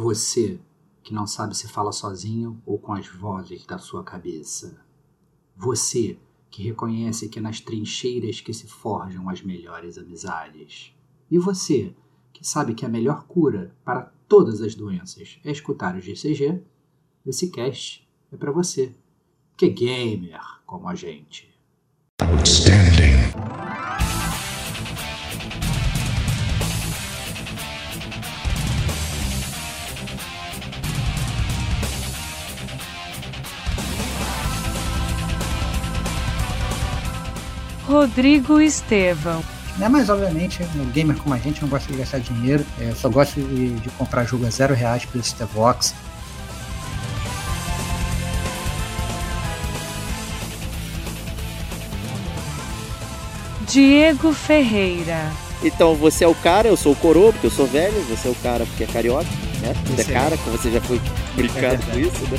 Você que não sabe se fala sozinho ou com as vozes da sua cabeça. Você que reconhece que é nas trincheiras que se forjam as melhores amizades. E você que sabe que a melhor cura para todas as doenças é escutar o GCG, esse cast é para você, que é gamer como a gente. Outstanding. Rodrigo Estevão. Né, mas obviamente, um gamer como a gente não gosta de gastar dinheiro, é, só gosta de, de, comprar jogo a zero reais pelo Stevox. Diego Ferreira. Então você é o cara, eu sou o coroa, porque eu sou velho, você é o cara porque é carioca, né? Você é cara, como você já foi brincando é com isso, né?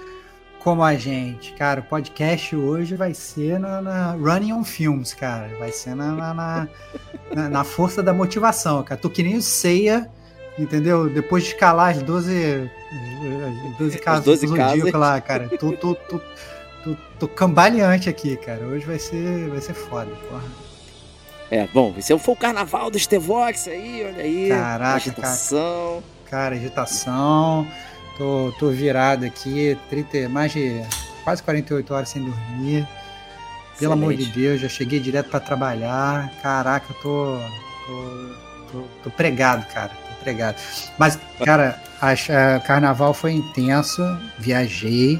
Como a gente. Cara, o podcast hoje vai ser na, na Running on Films, cara. Vai ser na, na, na, na força da motivação, cara. Tô que nem o Ceia, entendeu? Depois de escalar as 12, 12 casas 12 do Zodíaco lá, cara. Tô, tô, tô, tô, tô cambaleante aqui, cara. Hoje vai ser, vai ser foda, porra. É, bom, esse foi o carnaval do Stevox aí, olha aí. Caraca, agitação. Cara, cara agitação. Tô, tô virado aqui, 30, mais de quase 48 horas sem dormir. Pelo Excelente. amor de Deus, já cheguei direto para trabalhar. Caraca, tô, tô, tô, tô, pregado, cara. Tô pregado. Mas, cara, a, a carnaval foi intenso. Viajei.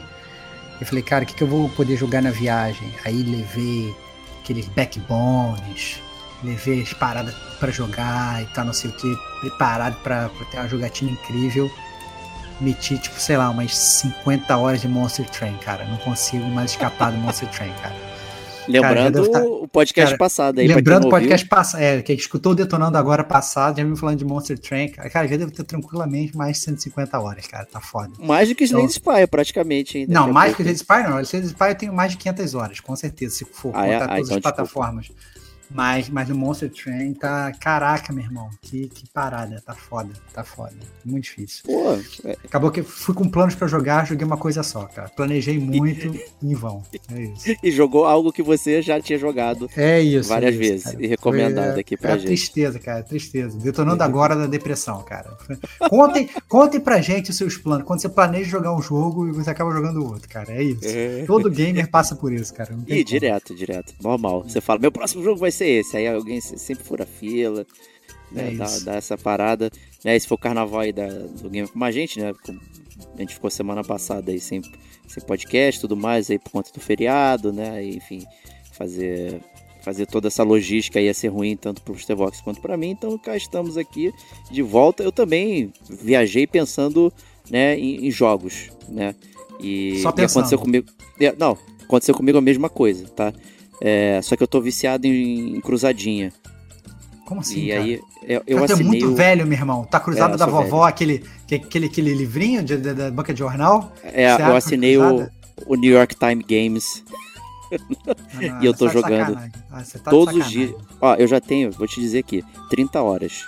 Eu falei, cara, o que, que eu vou poder jogar na viagem? Aí levei aqueles backbones, levei as paradas para jogar e tal, não sei o que, preparado para ter uma jogatina incrível meti, tipo, sei lá, umas 50 horas de Monster Train, cara. Não consigo mais escapar do Monster Train, cara. Lembrando cara, tá... o podcast cara, passado aí. Lembrando o podcast passado, é, que escutou Detonando agora passado, já me falando de Monster Train, cara. Cara, já deve ter tranquilamente mais de 150 horas, cara. Tá foda. Mais do que então, Slade Spire, praticamente. Ainda não, mais do que Slade Spire, não. Slade Spire eu tenho mais de 500 horas, com certeza, se for ah, é? contar é? todas ah, então, as plataformas. Desculpa. Mas, mas o Monster Train tá. Caraca, meu irmão. Que, que parada. Tá foda. Tá foda. Muito difícil. Pô, é... Acabou que fui com planos para jogar, joguei uma coisa só, cara. Planejei muito em vão. É isso. E jogou algo que você já tinha jogado é isso, várias é isso, vezes. Cara. E recomendado Foi, aqui pra é gente. Tristeza, cara. Tristeza. Detonando agora da depressão, cara. Contem, contem pra gente os seus planos. Quando você planeja jogar um jogo e você acaba jogando outro, cara. É isso. É. Todo gamer passa por isso, cara. e como. direto, direto. Normal. Você fala, meu próximo jogo vai ser ser esse. Aí alguém sempre fura fila, né? É dá, dá, essa parada. Né? Esse foi o carnaval aí da, do Game com a gente, né? A gente ficou semana passada aí sem, sem podcast tudo mais aí por conta do feriado, né? E, enfim, fazer fazer toda essa logística ia ser ruim tanto para o Stevox quanto para mim. Então cá estamos aqui de volta. Eu também viajei pensando né, em, em jogos, né? E, Só pensando. Aconteceu comigo. É, não, aconteceu comigo a mesma coisa, tá? É, só que eu tô viciado em, em cruzadinha. Como assim? E cara? aí eu, eu cara, é muito o... velho, meu irmão. Tá cruzado é, da vovó, aquele, aquele, aquele livrinho de, de, da banca de jornal? É, eu assinei o, o New York Times Games. Ah, e eu tô tá jogando ah, tá todos os dias. Ó, eu já tenho, vou te dizer aqui, 30 horas.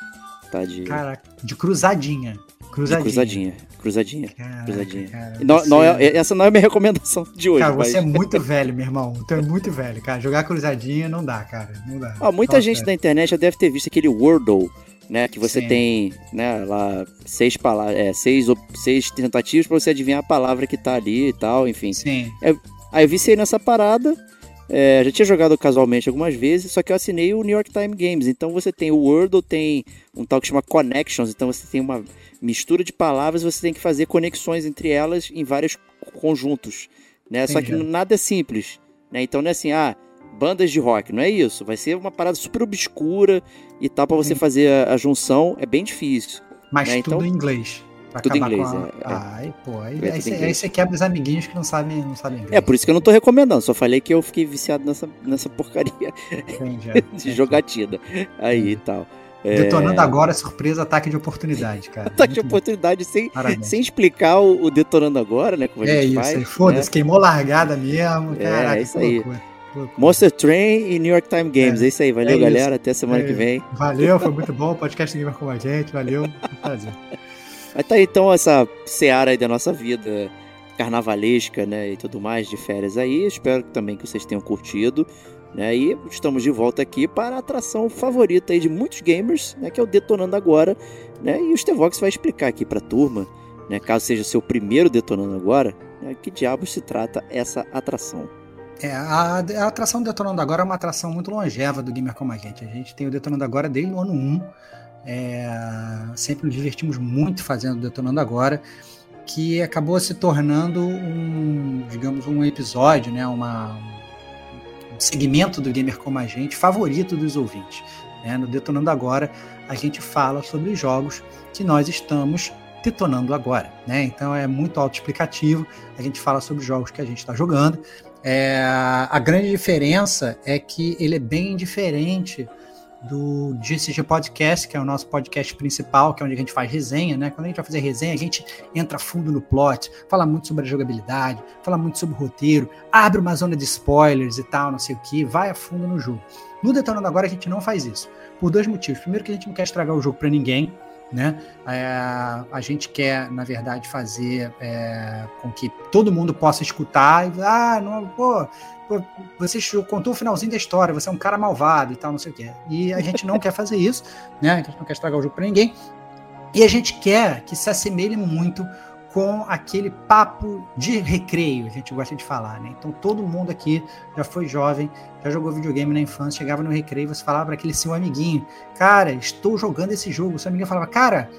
Tá, de... Cara, de cruzadinha. Cruzadinha. cruzadinha. Cruzadinha. Caraca, cruzadinha. Cara, não, não é, essa não é a minha recomendação de hoje. Cara, mas... você é muito velho, meu irmão. Tu é muito velho, cara. Jogar cruzadinha não dá, cara. Não dá. Ó, muita gente da internet já deve ter visto aquele Wordle, né? Que você Sim. tem, né, lá, seis palavras, é, seis, seis tentativas para você adivinhar a palavra que tá ali e tal, enfim. Sim. É, aí eu viciei nessa parada. É, já tinha jogado casualmente algumas vezes, só que eu assinei o New York Times Games. Então você tem o Wordle, tem um tal que chama Connections, então você tem uma mistura de palavras, você tem que fazer conexões entre elas em vários conjuntos, né? Só que nada é simples, né? Então não é assim, ah, bandas de rock, não é isso. Vai ser uma parada super obscura e tal, para você Sim. fazer a, a, junção. É bem difícil. Mas né? tudo então, em inglês. Tudo em inglês, a... é, é. Ai, pô, aí, aí, você, aí, você, quebra os amiguinhos que não sabem, não sabem inglês. É, por isso que eu não tô recomendando, só falei que eu fiquei viciado nessa, nessa porcaria Entendi, de jogatina aí e tal. Detonando é... agora, surpresa, ataque de oportunidade, cara. ataque Muito de oportunidade sem, sem explicar o, o, detonando agora, né? Como a é isso, aí, foda-se, né? queimou largada mesmo. É, caraca, é isso aí. Loucura. Monster Train e New York Time Games. É, é isso aí. Valeu, é galera. Até semana é que vem. Valeu, foi muito bom. Podcast Gamer com a gente. Valeu. Foi um prazer. Mas tá aí então essa seara aí da nossa vida carnavalesca, né, e tudo mais de férias aí. Espero também que vocês tenham curtido, né? E estamos de volta aqui para a atração favorita aí de muitos gamers, né, que é o Detonando Agora, né? E o Stevox vai explicar aqui para a turma, né, caso seja seu primeiro Detonando Agora, né, que diabos se trata essa atração. É, a, a atração do Detonando Agora é uma atração muito longeva do Gamer Como a Gente. A gente tem o Detonando Agora desde o ano 1. É, sempre nos divertimos muito fazendo Detonando Agora, que acabou se tornando um, digamos, um episódio, né, uma, um segmento do Gamer Como a Gente favorito dos ouvintes. Né? No Detonando Agora, a gente fala sobre os jogos que nós estamos detonando agora. Né? Então é muito autoexplicativo, a gente fala sobre jogos que a gente está jogando. É, a grande diferença é que ele é bem diferente do GCG Podcast, que é o nosso podcast principal, que é onde a gente faz resenha, né? Quando a gente vai fazer resenha, a gente entra fundo no plot, fala muito sobre a jogabilidade, fala muito sobre o roteiro, abre uma zona de spoilers e tal, não sei o que, vai a fundo no jogo. No Detonando Agora a gente não faz isso, por dois motivos. Primeiro que a gente não quer estragar o jogo para ninguém, né? É, a gente quer, na verdade, fazer é, com que todo mundo possa escutar e ah, não, pô, pô, você contou o finalzinho da história, você é um cara malvado e tal, não sei o quê. E a gente não quer fazer isso, né? A gente não quer estragar o jogo para ninguém. E a gente quer que se assemelhe muito com aquele papo de recreio, a gente gosta de falar, né? Então todo mundo aqui já foi jovem, já jogou videogame na infância, chegava no recreio, você falava para aquele seu amiguinho, cara, estou jogando esse jogo. Seu amiguinho falava, cara,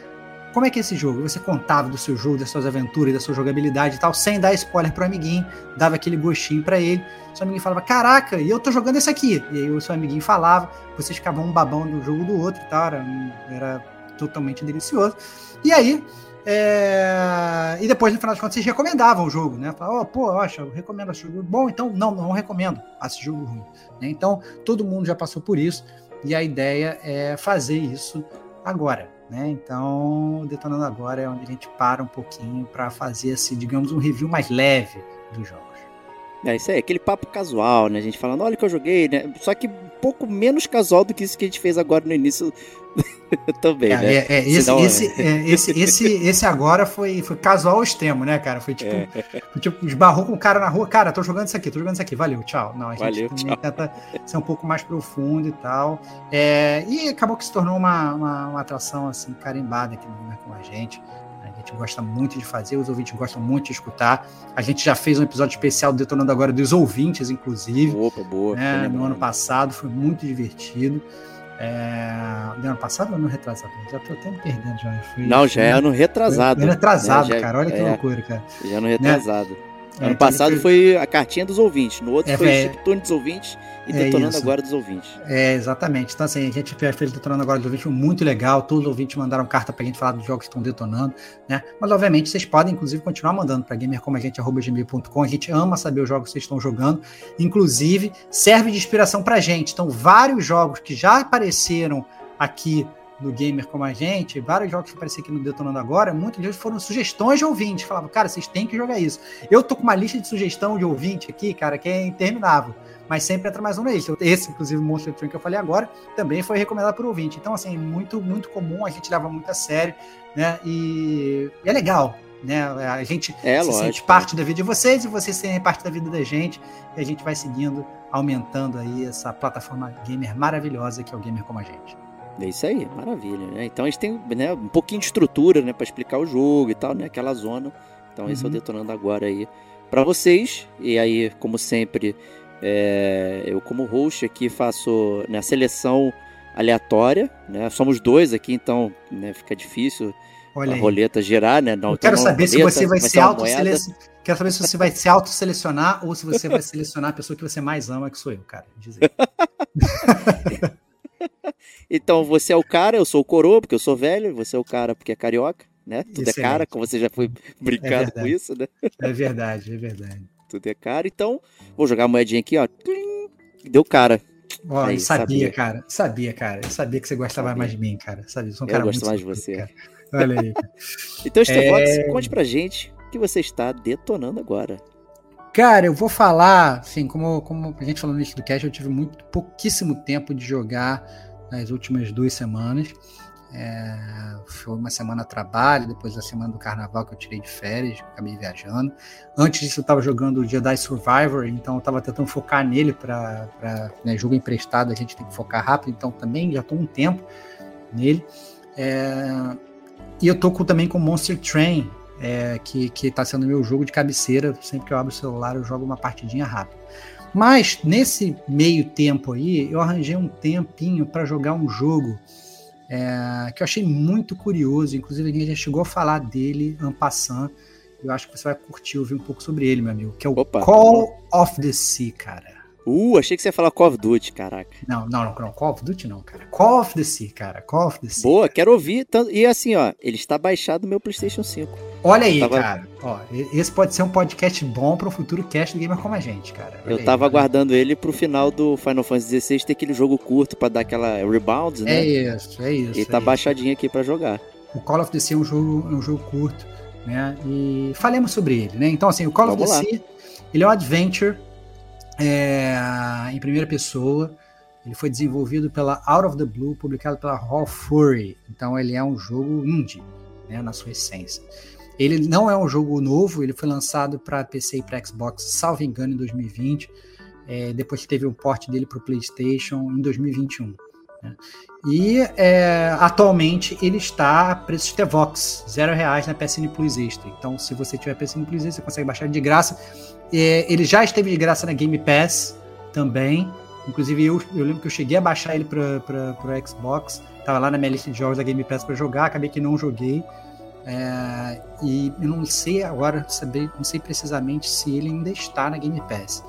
como é que é esse jogo? Você contava do seu jogo, das suas aventuras, da sua jogabilidade e tal, sem dar spoiler pro amiguinho, dava aquele gostinho para ele. Seu amiguinho falava, caraca, e eu tô jogando esse aqui. E aí o seu amiguinho falava, vocês ficavam um babão do jogo do outro e tal, era, era totalmente delicioso. E aí, é... E depois, no final das contas, vocês recomendavam o jogo, né? Falavam, oh, pô, eu acho, eu recomendo esse jogo. Bom, então, não, não recomendo esse jogo ruim. Né? Então, todo mundo já passou por isso, e a ideia é fazer isso agora. Né? Então, Detonando Agora é onde a gente para um pouquinho para fazer, assim, digamos, um review mais leve dos jogos. É isso aí, aquele papo casual, né? A gente falando, olha que eu joguei, né? Só que um pouco menos casual do que isso que a gente fez agora no início também, é, né? É, é, esse, esse, é, esse, esse, esse agora foi, foi casual ao extremo, né, cara? Foi tipo, é. foi, tipo, esbarrou com o cara na rua, cara, tô jogando isso aqui, tô jogando isso aqui, valeu, tchau. Não, a gente valeu, tchau. tenta ser um pouco mais profundo e tal. É, e acabou que se tornou uma, uma, uma atração, assim, carimbada aqui né, com a gente gente gosta muito de fazer, os ouvintes gostam muito de escutar. A gente já fez um episódio especial detonando agora dos ouvintes, inclusive. Opa, boa. Né, no ano passado, foi muito divertido. É... No ano passado ou ano retrasado? Já tô até me perdendo já. Fui, não, já é ano retrasado. Ano retrasado, né? cara. Olha que é, loucura, cara. Já é ano retrasado. Né? Ano é, passado foi a cartinha dos ouvintes, no outro é, foi é, o turno dos ouvintes e é detonando agora dos ouvintes. É, exatamente. Então, assim, a gente fez detonando agora dos ouvintes, muito legal. Todos os ouvintes mandaram carta pra gente falar dos jogos que estão detonando, né? Mas, obviamente, vocês podem, inclusive, continuar mandando pra gamercomagente.gmail.com. A gente ama saber os jogos que vocês estão jogando. Inclusive, serve de inspiração pra gente. Então, vários jogos que já apareceram aqui do gamer como a gente, vários jogos que apareceram aqui no Detonando Agora, muitos deles foram sugestões de ouvintes. Falavam, cara, vocês têm que jogar isso. Eu tô com uma lista de sugestão de ouvinte aqui, cara, que é interminável. Mas sempre entra mais um na lista. Esse, inclusive, o Monster Train que eu falei agora, também foi recomendado por ouvinte. Então, assim, muito, muito comum, a gente leva muito a sério, né? E, e é legal, né? A gente é, se lógico. sente parte da vida de vocês e vocês serem parte da vida da gente. E a gente vai seguindo, aumentando aí essa plataforma gamer maravilhosa que é o Gamer Como a Gente. É isso aí, maravilha, né? Então a gente tem né, um pouquinho de estrutura, né, para explicar o jogo e tal, né, aquela zona. Então uhum. esse é o uhum. detonando agora aí para vocês. E aí, como sempre, é, eu como host aqui faço né, a seleção aleatória, né? Somos dois aqui, então né, fica difícil Olha a roleta girar, né? Não, Eu quero saber roleta, se você vai, vai ser auto-selecionar. Quero saber se você vai se auto-selecionar ou se você vai selecionar a pessoa que você mais ama, que sou eu, cara. então, você é o cara, eu sou o coroa, porque eu sou velho, você é o cara porque é carioca, né? Tudo Excelente. é cara, como você já foi brincando é com isso, né? É verdade, é verdade. Tudo é cara, então vou jogar a moedinha aqui, ó. Deu cara. Ó, Aí, sabia, sabia, cara. Sabia, cara. Eu sabia que você gostava sabia. mais de mim, cara. Sabia, eu sou um eu gosto mais de você. Cara. Olha aí. então, Stevox, é... conte pra gente o que você está detonando agora. Cara, eu vou falar, assim, como, como a gente falou no início do cast, eu tive muito pouquíssimo tempo de jogar nas últimas duas semanas. É, foi uma semana a trabalho, depois da semana do carnaval que eu tirei de férias, acabei viajando. Antes disso, eu estava jogando o Jedi Survivor, então eu estava tentando focar nele para né, jogo emprestado, a gente tem que focar rápido, então também já estou um tempo nele. É, e eu tô com, também com Monster Train, é, que, que tá sendo meu jogo de cabeceira. Sempre que eu abro o celular, eu jogo uma partidinha rápida. Mas nesse meio tempo aí, eu arranjei um tempinho para jogar um jogo é, que eu achei muito curioso. Inclusive, a gente já chegou a falar dele, Ampassan. Eu acho que você vai curtir ouvir um pouco sobre ele, meu amigo. Que é o Opa, Call of the Sea, cara. Uh, achei que você ia falar Call of Duty, caraca. Não, não, não, não, Call of Duty não, cara. Call of the Sea, cara. Call of the Sea. Boa, quero ouvir. E assim, ó, ele está baixado no meu PlayStation 5. Olha aí, tava... cara. Ó, esse pode ser um podcast bom para um futuro cast do Gamer como a gente, cara. Olha eu aí, tava cara. aguardando ele pro final do Final Fantasy XVI ter aquele jogo curto para dar aquela rebound, né? É isso, é isso. E tá isso. baixadinho aqui para jogar. O Call of the Sea é um jogo, é um jogo curto, né? E falemos sobre ele, né? Então, assim, o Call Vamos of. Sea, ele é um adventure é, em primeira pessoa. Ele foi desenvolvido pela Out of the Blue, publicado pela Raw Fury. Então ele é um jogo indie, né, na sua essência. Ele não é um jogo novo, ele foi lançado para PC e para Xbox, salvo engano, em 2020. É, depois teve um porte dele para o PlayStation em 2021. E é, atualmente ele está a preço de Vox, zero reais na PSN Plus Extra. Então, se você tiver PSN Plus Extra, você consegue baixar de graça. É, ele já esteve de graça na Game Pass também. Inclusive, eu, eu lembro que eu cheguei a baixar ele para o Xbox. Tava lá na minha lista de jogos da Game Pass para jogar, acabei que não joguei. É, e eu não sei agora, saber, não sei precisamente se ele ainda está na Game Pass.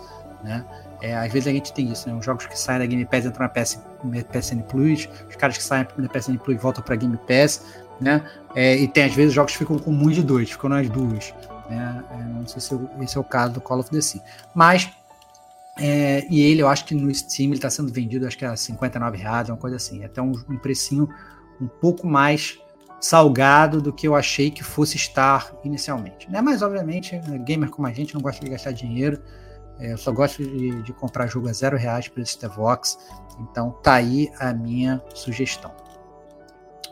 Né? É, às vezes a gente tem isso, né? Os jogos que saem da Game Pass entram na PS, PSN Plus, os caras que saem da PSN Plus voltam para Game Pass, né? É, e tem às vezes jogos que ficam com um de dois, ficam nas duas. Né? É, não sei se esse é o caso do Call of Duty. Mas, é, e ele, eu acho que no Steam ele está sendo vendido, acho que a 59 reais, uma coisa assim. Até um, um precinho um pouco mais salgado do que eu achei que fosse estar inicialmente. Né? Mas, obviamente, gamer como a gente não gosta de gastar dinheiro. É, eu só gosto de, de, comprar jogo a zero reais para esse Vox. Então, tá aí a minha sugestão.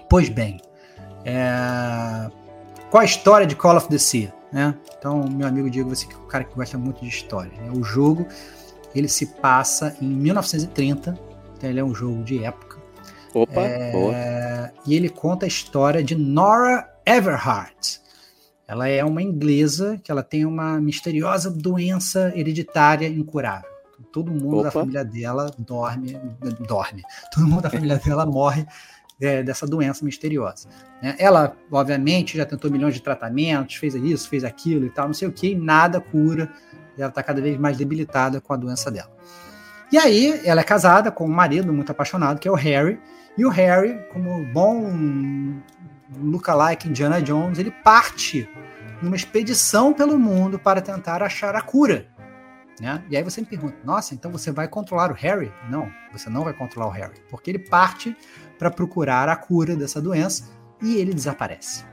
Pois bem, é... qual a história de Call of the Sea? Né? Então, meu amigo Diego, você que é um cara que gosta muito de história. Né? O jogo ele se passa em 1930, então ele é um jogo de época. Opa, é, boa. E ele conta a história de Nora Everhart. Ela é uma inglesa que ela tem uma misteriosa doença hereditária incurável. Todo mundo Opa. da família dela dorme, dorme. Todo mundo da família dela morre é, dessa doença misteriosa. Né? Ela, obviamente, já tentou milhões de tratamentos, fez isso, fez aquilo e tal, não sei o que, e nada cura. Ela está cada vez mais debilitada com a doença dela. E aí, ela é casada com um marido muito apaixonado, que é o Harry. E o Harry, como bom lookalike Indiana Jones, ele parte numa expedição pelo mundo para tentar achar a cura. Né? E aí você me pergunta, nossa, então você vai controlar o Harry? Não, você não vai controlar o Harry, porque ele parte para procurar a cura dessa doença e ele desaparece.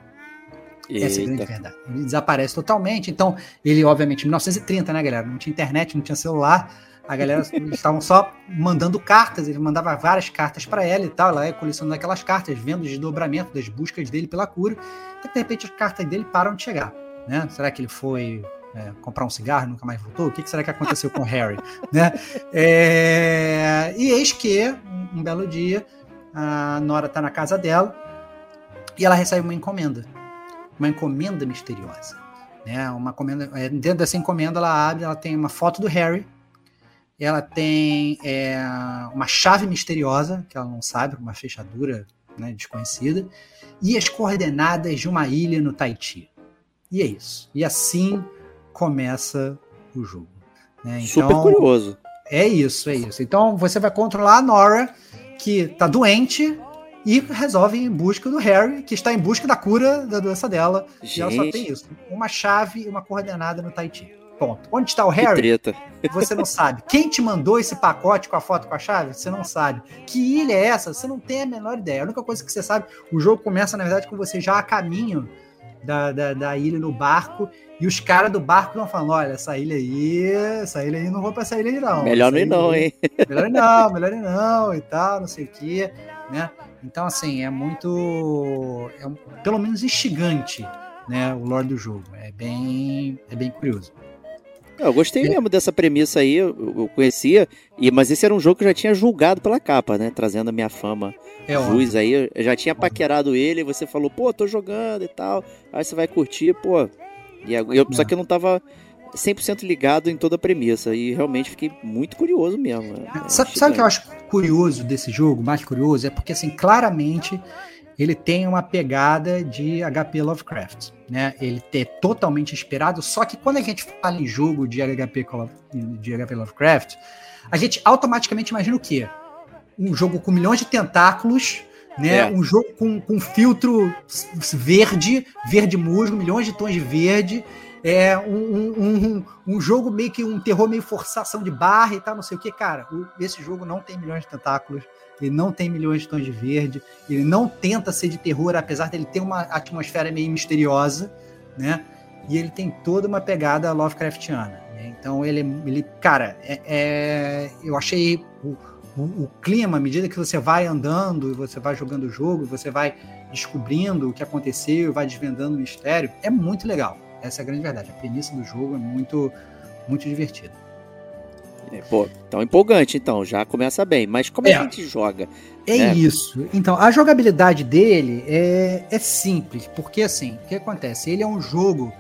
Eita. Essa é a grande verdade. Ele desaparece totalmente. Então, ele, obviamente, em 1930, né, galera? Não tinha internet, não tinha celular. A galera estavam só mandando cartas. Ele mandava várias cartas para ela e tal. Ela ia colecionando aquelas cartas, vendo o desdobramento das buscas dele pela cura. Até de repente as cartas dele param de chegar. Né? Será que ele foi é, comprar um cigarro nunca mais voltou? O que, que será que aconteceu com o Harry? Né? É... E eis que, um, um belo dia, a Nora está na casa dela e ela recebe uma encomenda, uma encomenda misteriosa. Né? Uma encomenda, é, dentro dessa encomenda ela abre, ela tem uma foto do Harry, ela tem é, uma chave misteriosa que ela não sabe, uma fechadura né, desconhecida, e as coordenadas de uma ilha no Tahiti. E é isso. E assim começa o jogo. Né? Então, Super curioso. É isso, é isso. Então você vai controlar a Nora, que tá doente, e resolve ir em busca do Harry, que está em busca da cura da doença dela. Gente. E ela só tem isso: uma chave e uma coordenada no Tahiti. Ponto. Onde está o Harry? Você não sabe. Quem te mandou esse pacote com a foto com a chave? Você não sabe. Que ilha é essa? Você não tem a menor ideia. A única coisa que você sabe, o jogo começa, na verdade, com você já a caminho da, da, da ilha no barco. E os caras do barco estão falando: olha, essa ilha aí, essa ilha aí não vou pra essa ilha aí, não. Melhor não ir, não, hein? Melhor não, melhor não, e tal, não sei o quê, né? Então, assim, é muito. É pelo menos instigante, né? O lore do jogo. É bem, é bem curioso. Eu gostei é. mesmo dessa premissa aí, eu, conhecia, e, mas esse era um jogo que eu já tinha julgado pela capa, né? Trazendo a minha fama é Jus aí. Eu já tinha paquerado ele, e você falou, pô, tô jogando e tal. Aí você vai curtir, pô. E eu, só que eu não tava 100% ligado em toda a premissa. E realmente fiquei muito curioso mesmo. É, sabe, sabe o que eu acho curioso desse jogo? Mais curioso? É porque, assim, claramente ele tem uma pegada de HP Lovecraft, né? Ele é totalmente inspirado, só que quando a gente fala em jogo de HP, de HP Lovecraft, a gente automaticamente imagina o quê? Um jogo com milhões de tentáculos, né? É. Um jogo com, com filtro verde, verde musgo, milhões de tons de verde, é um, um, um, jogo meio que um terror meio forçação de barra e tal, não sei o que, cara. esse jogo não tem milhões de tentáculos, ele não tem milhões de tons de verde, ele não tenta ser de terror, apesar dele ter uma atmosfera meio misteriosa, né? E ele tem toda uma pegada Lovecraftiana. Né? Então ele, ele cara, é, é eu achei o, o, o, clima, à medida que você vai andando e você vai jogando o jogo, você vai descobrindo o que aconteceu, vai desvendando o mistério, é muito legal. Essa é a grande verdade. A premissa do jogo é muito, muito divertida. É, pô, então empolgante, então, já começa bem. Mas como é, é que a gente joga? É né? isso. Então, a jogabilidade dele é, é simples, porque assim, o que acontece? Ele é um jogo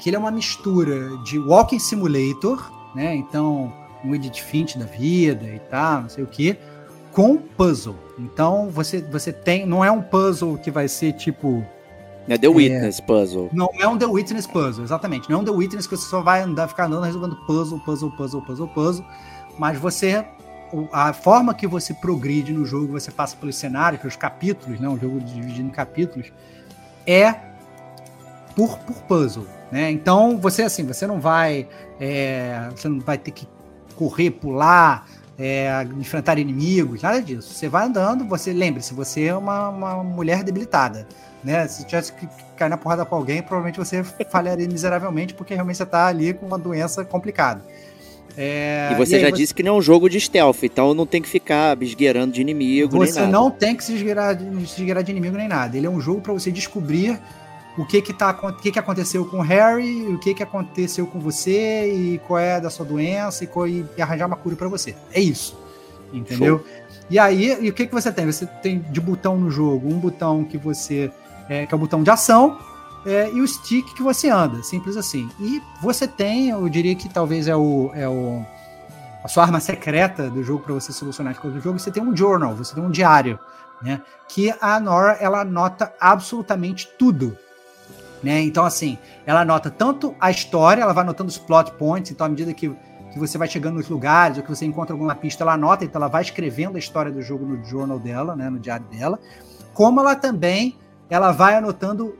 que ele é uma mistura de Walking Simulator, né? Então, um Edit Finch da vida e tal, não sei o que, com puzzle. Então, você, você tem. Não é um puzzle que vai ser tipo é The Witness é, Puzzle. Não é um The Witness Puzzle, exatamente. Não é um The Witness que você só vai andar, ficar andando resolvendo puzzle, puzzle, puzzle, puzzle, puzzle. Mas você. A forma que você progride no jogo, você passa pelos cenários, pelos capítulos, né? Um jogo dividido em capítulos, é por, por puzzle. Né? Então, você assim, você não vai. É, você não vai ter que correr, pular, é, enfrentar inimigos, nada disso. Você vai andando, você lembre-se, você é uma, uma mulher debilitada né? Se tivesse que cair na porrada com alguém, provavelmente você falharia miseravelmente, porque realmente você está ali com uma doença complicada. É, e você e já você... disse que não é um jogo de stealth, então não tem que ficar esgueirando de inimigo. Você não tem que se esgueirar, se esgueirar de inimigo nem nada. Ele é um jogo para você descobrir o que que, tá, o que que aconteceu com o Harry, o que que aconteceu com você e qual é da sua doença e, qual, e arranjar uma cura para você. É isso. Entendeu? Show. E aí, e o que que você tem? Você tem de botão no jogo, um botão que você é, que é o botão de ação, é, e o stick que você anda, simples assim. E você tem, eu diria que talvez é o, é o a sua arma secreta do jogo para você solucionar as coisas do jogo, você tem um journal, você tem um diário, né? Que a Nora ela anota absolutamente tudo, né? Então assim, ela anota tanto a história, ela vai anotando os plot points, então à medida que que você vai chegando nos lugares ou que você encontra alguma pista, ela anota, então ela vai escrevendo a história do jogo no journal dela, né, no diário dela, como ela também ela vai anotando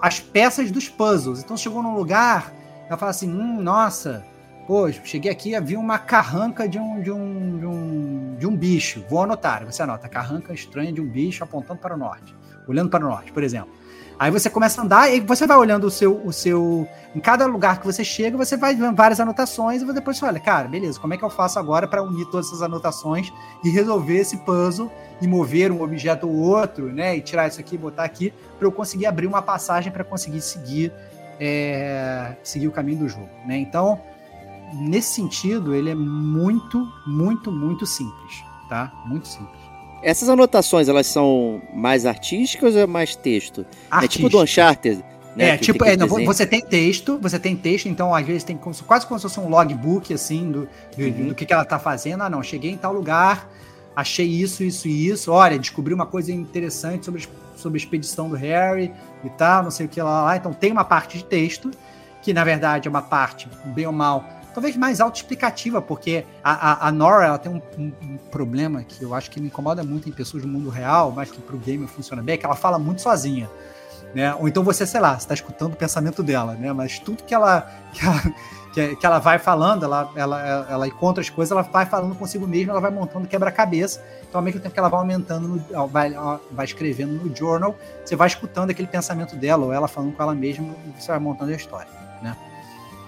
as peças dos puzzles. Então chegou num lugar, ela fala assim: hum, nossa, pô, cheguei aqui e vi uma carranca de um, de um, de um, de um bicho. Vou anotar. Você anota carranca estranha de um bicho apontando para o norte, olhando para o norte, por exemplo. Aí você começa a andar e você vai olhando o seu, o seu. Em cada lugar que você chega, você vai vendo várias anotações e depois você olha, cara, beleza, como é que eu faço agora para unir todas essas anotações e resolver esse puzzle e mover um objeto ou outro, né? E tirar isso aqui botar aqui, para eu conseguir abrir uma passagem para conseguir seguir, é, seguir o caminho do jogo, né? Então, nesse sentido, ele é muito, muito, muito simples, tá? Muito simples. Essas anotações, elas são mais artísticas ou é mais texto? Artística. É tipo do Uncharted? Né, é, tipo, é, não, você tem texto, você tem texto, então às vezes tem quase como se fosse um logbook, assim, do, do, uhum. do que, que ela tá fazendo. Ah, não, cheguei em tal lugar, achei isso, isso e isso. Olha, descobri uma coisa interessante sobre, sobre a expedição do Harry e tal, não sei o que lá, lá. Então tem uma parte de texto, que na verdade é uma parte, bem ou mal, talvez mais autoexplicativa, porque a, a, a, Nora ela tem um, um, um, problema que eu acho que me incomoda muito em pessoas do mundo real, mas que pro game funciona bem, é que ela fala muito sozinha. Né? Ou então você, sei lá, está escutando o pensamento dela, né? Mas tudo que ela, que ela que, ela vai falando, ela, ela, ela encontra as coisas, ela vai falando consigo mesma, ela vai montando quebra-cabeça. Então, ao mesmo tempo que ela vai aumentando, vai, vai escrevendo no journal, você vai escutando aquele pensamento dela, ou ela falando com ela mesma, você vai montando a história, né?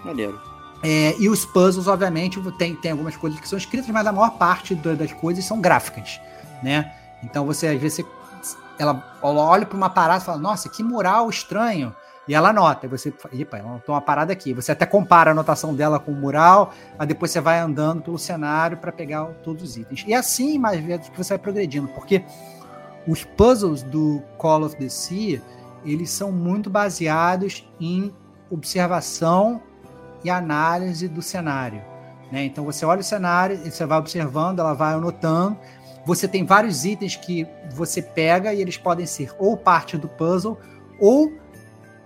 Maneiro. É, e os puzzles, obviamente, tem, tem algumas coisas que são escritas, mas a maior parte das coisas são gráficas, né? Então você, às vezes, você, ela olha para uma parada e fala, nossa, que mural estranho. E ela anota, e você, epa, ela anotou uma parada aqui. Você até compara a anotação dela com o mural, aí depois você vai andando pelo cenário para pegar todos os itens. E assim, mais vezes, que você vai progredindo, porque os puzzles do Call of the Sea, eles são muito baseados em observação e análise do cenário. Né? Então você olha o cenário, você vai observando, ela vai anotando. Você tem vários itens que você pega e eles podem ser ou parte do puzzle ou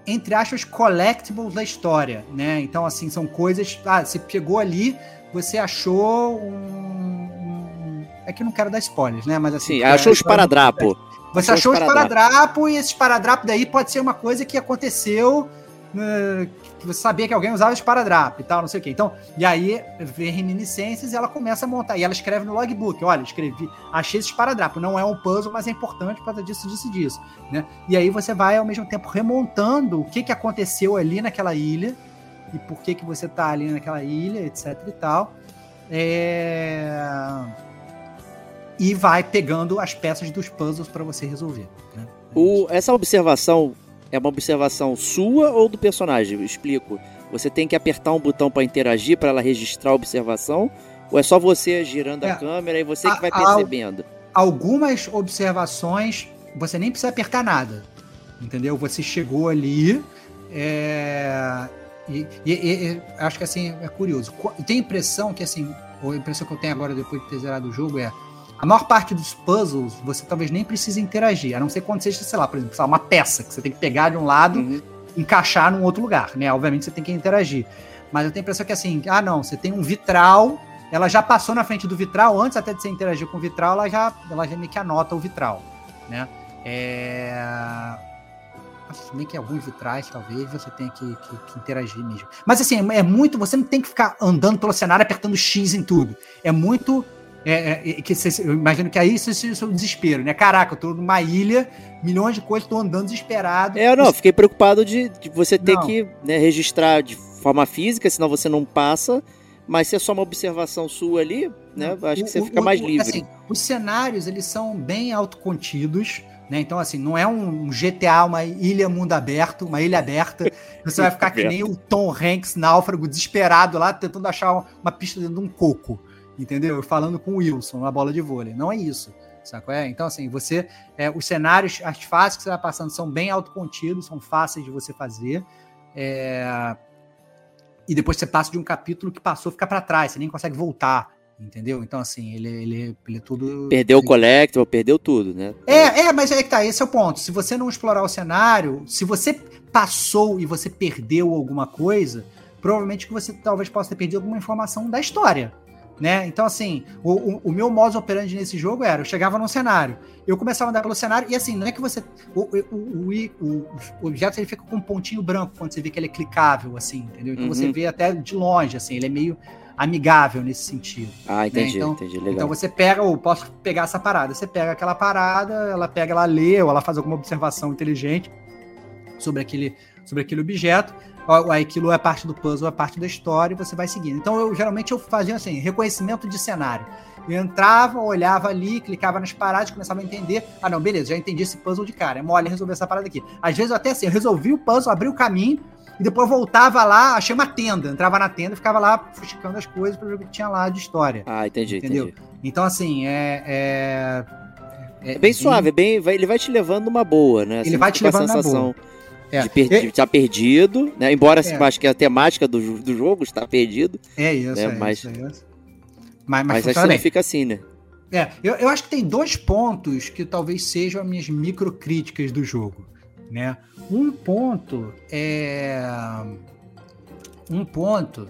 entre aspas, collectibles da história, né? Então, assim, são coisas. Ah, você pegou ali, você achou um. um é que eu não quero dar spoilers, né? Mas assim. Sim, achou os paradrapo. Você achou os paradrapo e esses paradrapo daí pode ser uma coisa que aconteceu você sabia que alguém usava esparadrapo e tal, não sei o quê. Então, e aí vê reminiscências e ela começa a montar. E ela escreve no logbook: olha, escrevi, achei esse esparadrapo. Não é um puzzle, mas é importante por causa disso, disso, disso. Né? E aí você vai ao mesmo tempo remontando o que, que aconteceu ali naquela ilha e por que, que você tá ali naquela ilha, etc e tal. É... E vai pegando as peças dos puzzles para você resolver. Né? O, essa observação é uma observação sua ou do personagem? Eu explico. Você tem que apertar um botão para interagir, para ela registrar a observação? Ou é só você girando é, a câmera e você que vai percebendo? Algumas observações você nem precisa apertar nada. Entendeu? Você chegou ali. É... E, e, e, acho que assim é curioso. Tem impressão que assim, a impressão que eu tenho agora depois de ter zerado o jogo é a maior parte dos puzzles você talvez nem precise interagir, a não ser quando seja, sei lá, por exemplo, uma peça que você tem que pegar de um lado uhum. encaixar num outro lugar, né? Obviamente você tem que interagir. Mas eu tenho a impressão que assim, ah não, você tem um vitral, ela já passou na frente do vitral, antes até de você interagir com o vitral, ela já, ela já meio que anota o vitral, né? É... Se bem que alguns vitrais, talvez, você tenha que, que, que, interagir mesmo. Mas assim, é muito. Você não tem que ficar andando pelo cenário apertando X em tudo. É muito é, é, que cê, eu imagino que aí isso, isso é o desespero, né? Caraca, eu tô numa ilha, milhões de coisas, tô andando desesperado. É, não, fiquei preocupado de, de você ter não. que né, registrar de forma física, senão você não passa. Mas se é só uma observação sua ali, né? Acho que você o, fica mais o, livre. Assim, os cenários, eles são bem autocontidos. Né? Então, assim, não é um GTA, uma ilha mundo aberto, uma ilha aberta. Você vai ficar que nem o Tom Hanks, náufrago, desesperado lá, tentando achar uma pista dentro de um coco entendeu? Falando com o Wilson na bola de vôlei. Não é isso. Saco? É? Então, assim, você. É, os cenários, as fases que você vai passando são bem autocontidos, são fáceis de você fazer. É, e depois você passa de um capítulo que passou, fica para trás, você nem consegue voltar. Entendeu? Então, assim, ele, ele, ele é tudo. Perdeu o collectible, perdeu tudo, né? É, é, mas é que tá, esse é o ponto. Se você não explorar o cenário, se você passou e você perdeu alguma coisa, provavelmente que você talvez possa ter perdido alguma informação da história né? Então, assim, o, o, o, meu modus operandi nesse jogo era, eu chegava num cenário, eu começava a andar pelo cenário, e assim, não é que você. O, o, o, o objeto ele fica com um pontinho branco quando você vê que ele é clicável, assim, entendeu? Então uhum. você vê até de longe, assim, ele é meio amigável nesse sentido. Ah, né? entendi, né? então, entendi, legal. Então você pega, ou posso pegar essa parada, você pega aquela parada, ela pega, ela lê, ou ela faz alguma observação inteligente sobre aquele, sobre aquele objeto, aquilo é parte do puzzle, é parte da história e você vai seguindo. Então, eu geralmente eu fazia assim, reconhecimento de cenário. Eu entrava, olhava ali, clicava nas paradas, começava a entender. Ah, não, beleza, já entendi esse puzzle de cara. É mole resolver essa parada aqui. Às vezes, eu até assim, eu resolvi o puzzle, abri o caminho, e depois voltava lá, achei uma tenda. Entrava na tenda e ficava lá fusticando as coisas para ver o que tinha lá de história. Ah, entendi, entendeu? Entendi. Então, assim, é. é... É, é bem suave, é bem, ele vai te levando uma boa, né? Ele assim, vai te levando uma boa. É. De, per estar perdido, né? Embora é. acho que a temática do, do jogo está perdido. É isso, né? é mas, isso, é isso. Mas, mas, mas fica assim, né? É, eu, eu acho que tem dois pontos que talvez sejam as minhas microcríticas do jogo, né? Um ponto é um ponto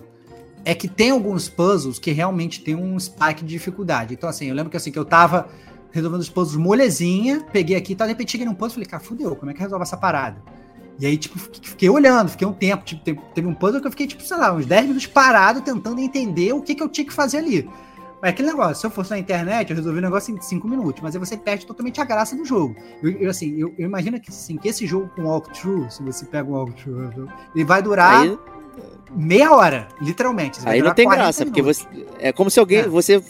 é que tem alguns puzzles que realmente tem um spike de dificuldade. Então, assim, eu lembro que assim, que eu tava resolvendo os puzzles molezinha, peguei aqui, tá, de repente cheguei num puzzle e falei, cara, fudeu, como é que resolve essa parada? E aí, tipo, fiquei olhando, fiquei um tempo, tipo, teve um puzzle que eu fiquei, tipo, sei lá, uns 10 minutos parado tentando entender o que, que eu tinha que fazer ali. Mas aquele negócio, se eu fosse na internet, eu resolvi o negócio em 5 minutos, mas aí você perde totalmente a graça do jogo. Eu, eu assim, eu, eu, imagino que, assim, que esse jogo com walkthrough, se você pega um walkthrough, ele vai durar... Aí meia hora, literalmente. Aí não tem graça, minutos. porque você é como se alguém é. você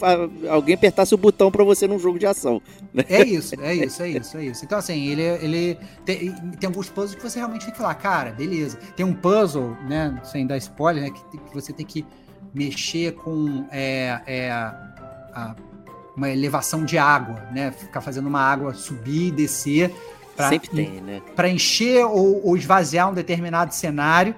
alguém apertasse o botão para você num jogo de ação. Né? É isso, é isso, é isso, é isso. Então assim, ele ele tem, tem alguns puzzles que você realmente tem que falar, cara, beleza. Tem um puzzle, né, sem dar spoiler, né, que, que você tem que mexer com é, é, a, uma elevação de água, né, ficar fazendo uma água subir e descer. Pra, Sempre tem, né? Para encher ou, ou esvaziar um determinado cenário.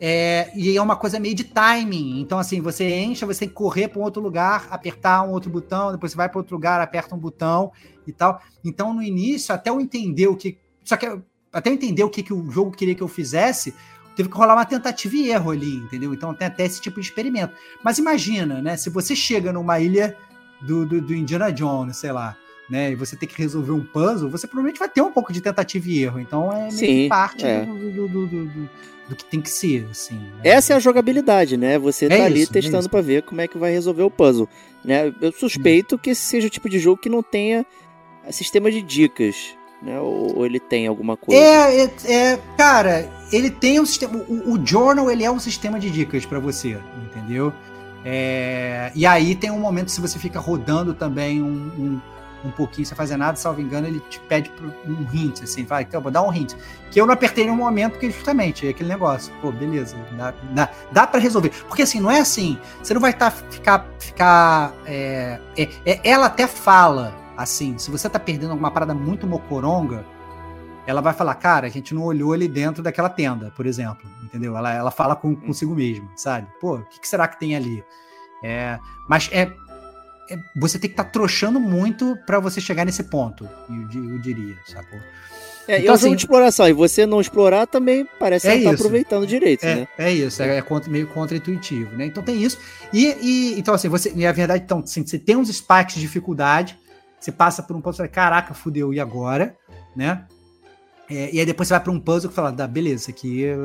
É, e é uma coisa meio de timing. Então, assim, você enche, você tem que correr para um outro lugar, apertar um outro botão, depois você vai para outro lugar, aperta um botão e tal. Então, no início, até eu entender o que. Só que até eu entender o que, que o jogo queria que eu fizesse, teve que rolar uma tentativa e erro ali, entendeu? Então tem até esse tipo de experimento. Mas imagina, né? Se você chega numa ilha do, do, do Indiana Jones, sei lá, né? E você tem que resolver um puzzle, você provavelmente vai ter um pouco de tentativa e erro. Então é Sim, parte é. do, do, do, do que tem que ser, assim. Né? Essa é a jogabilidade, né? Você é tá ali isso, é testando é para ver como é que vai resolver o puzzle, né? Eu suspeito hum. que esse seja o tipo de jogo que não tenha sistema de dicas, né? Ou, ou ele tem alguma coisa? É, é, é, cara, ele tem um sistema. O, o Journal ele é um sistema de dicas para você, entendeu? É, e aí tem um momento se você fica rodando também um, um um pouquinho sem fazer nada, salvo engano, ele te pede um hint, assim, vai, então, vou dar um hint. Que eu não apertei nenhum momento, porque justamente é aquele negócio, pô, beleza, dá, dá, dá para resolver. Porque assim, não é assim, você não vai tá, ficar, ficar, é, é, é, ela até fala, assim, se você tá perdendo alguma parada muito mocoronga, ela vai falar, cara, a gente não olhou ali dentro daquela tenda, por exemplo, entendeu? Ela, ela fala com, consigo mesma, sabe? Pô, o que, que será que tem ali? É, mas é, você tem que estar tá trouxando muito para você chegar nesse ponto, eu, eu diria, sacou? É, então, é um assim, de exploração, e você não explorar também parece é que tá aproveitando direito, é, né? É isso, é, é contra, meio contra-intuitivo, né? Então tem isso. E, e, então, assim, você, e a verdade, então, assim, você tem uns spikes de dificuldade, você passa por um ponto e fala, caraca, fudeu, e agora? Né? É, e aí depois você vai para um puzzle que fala, beleza, isso aqui é,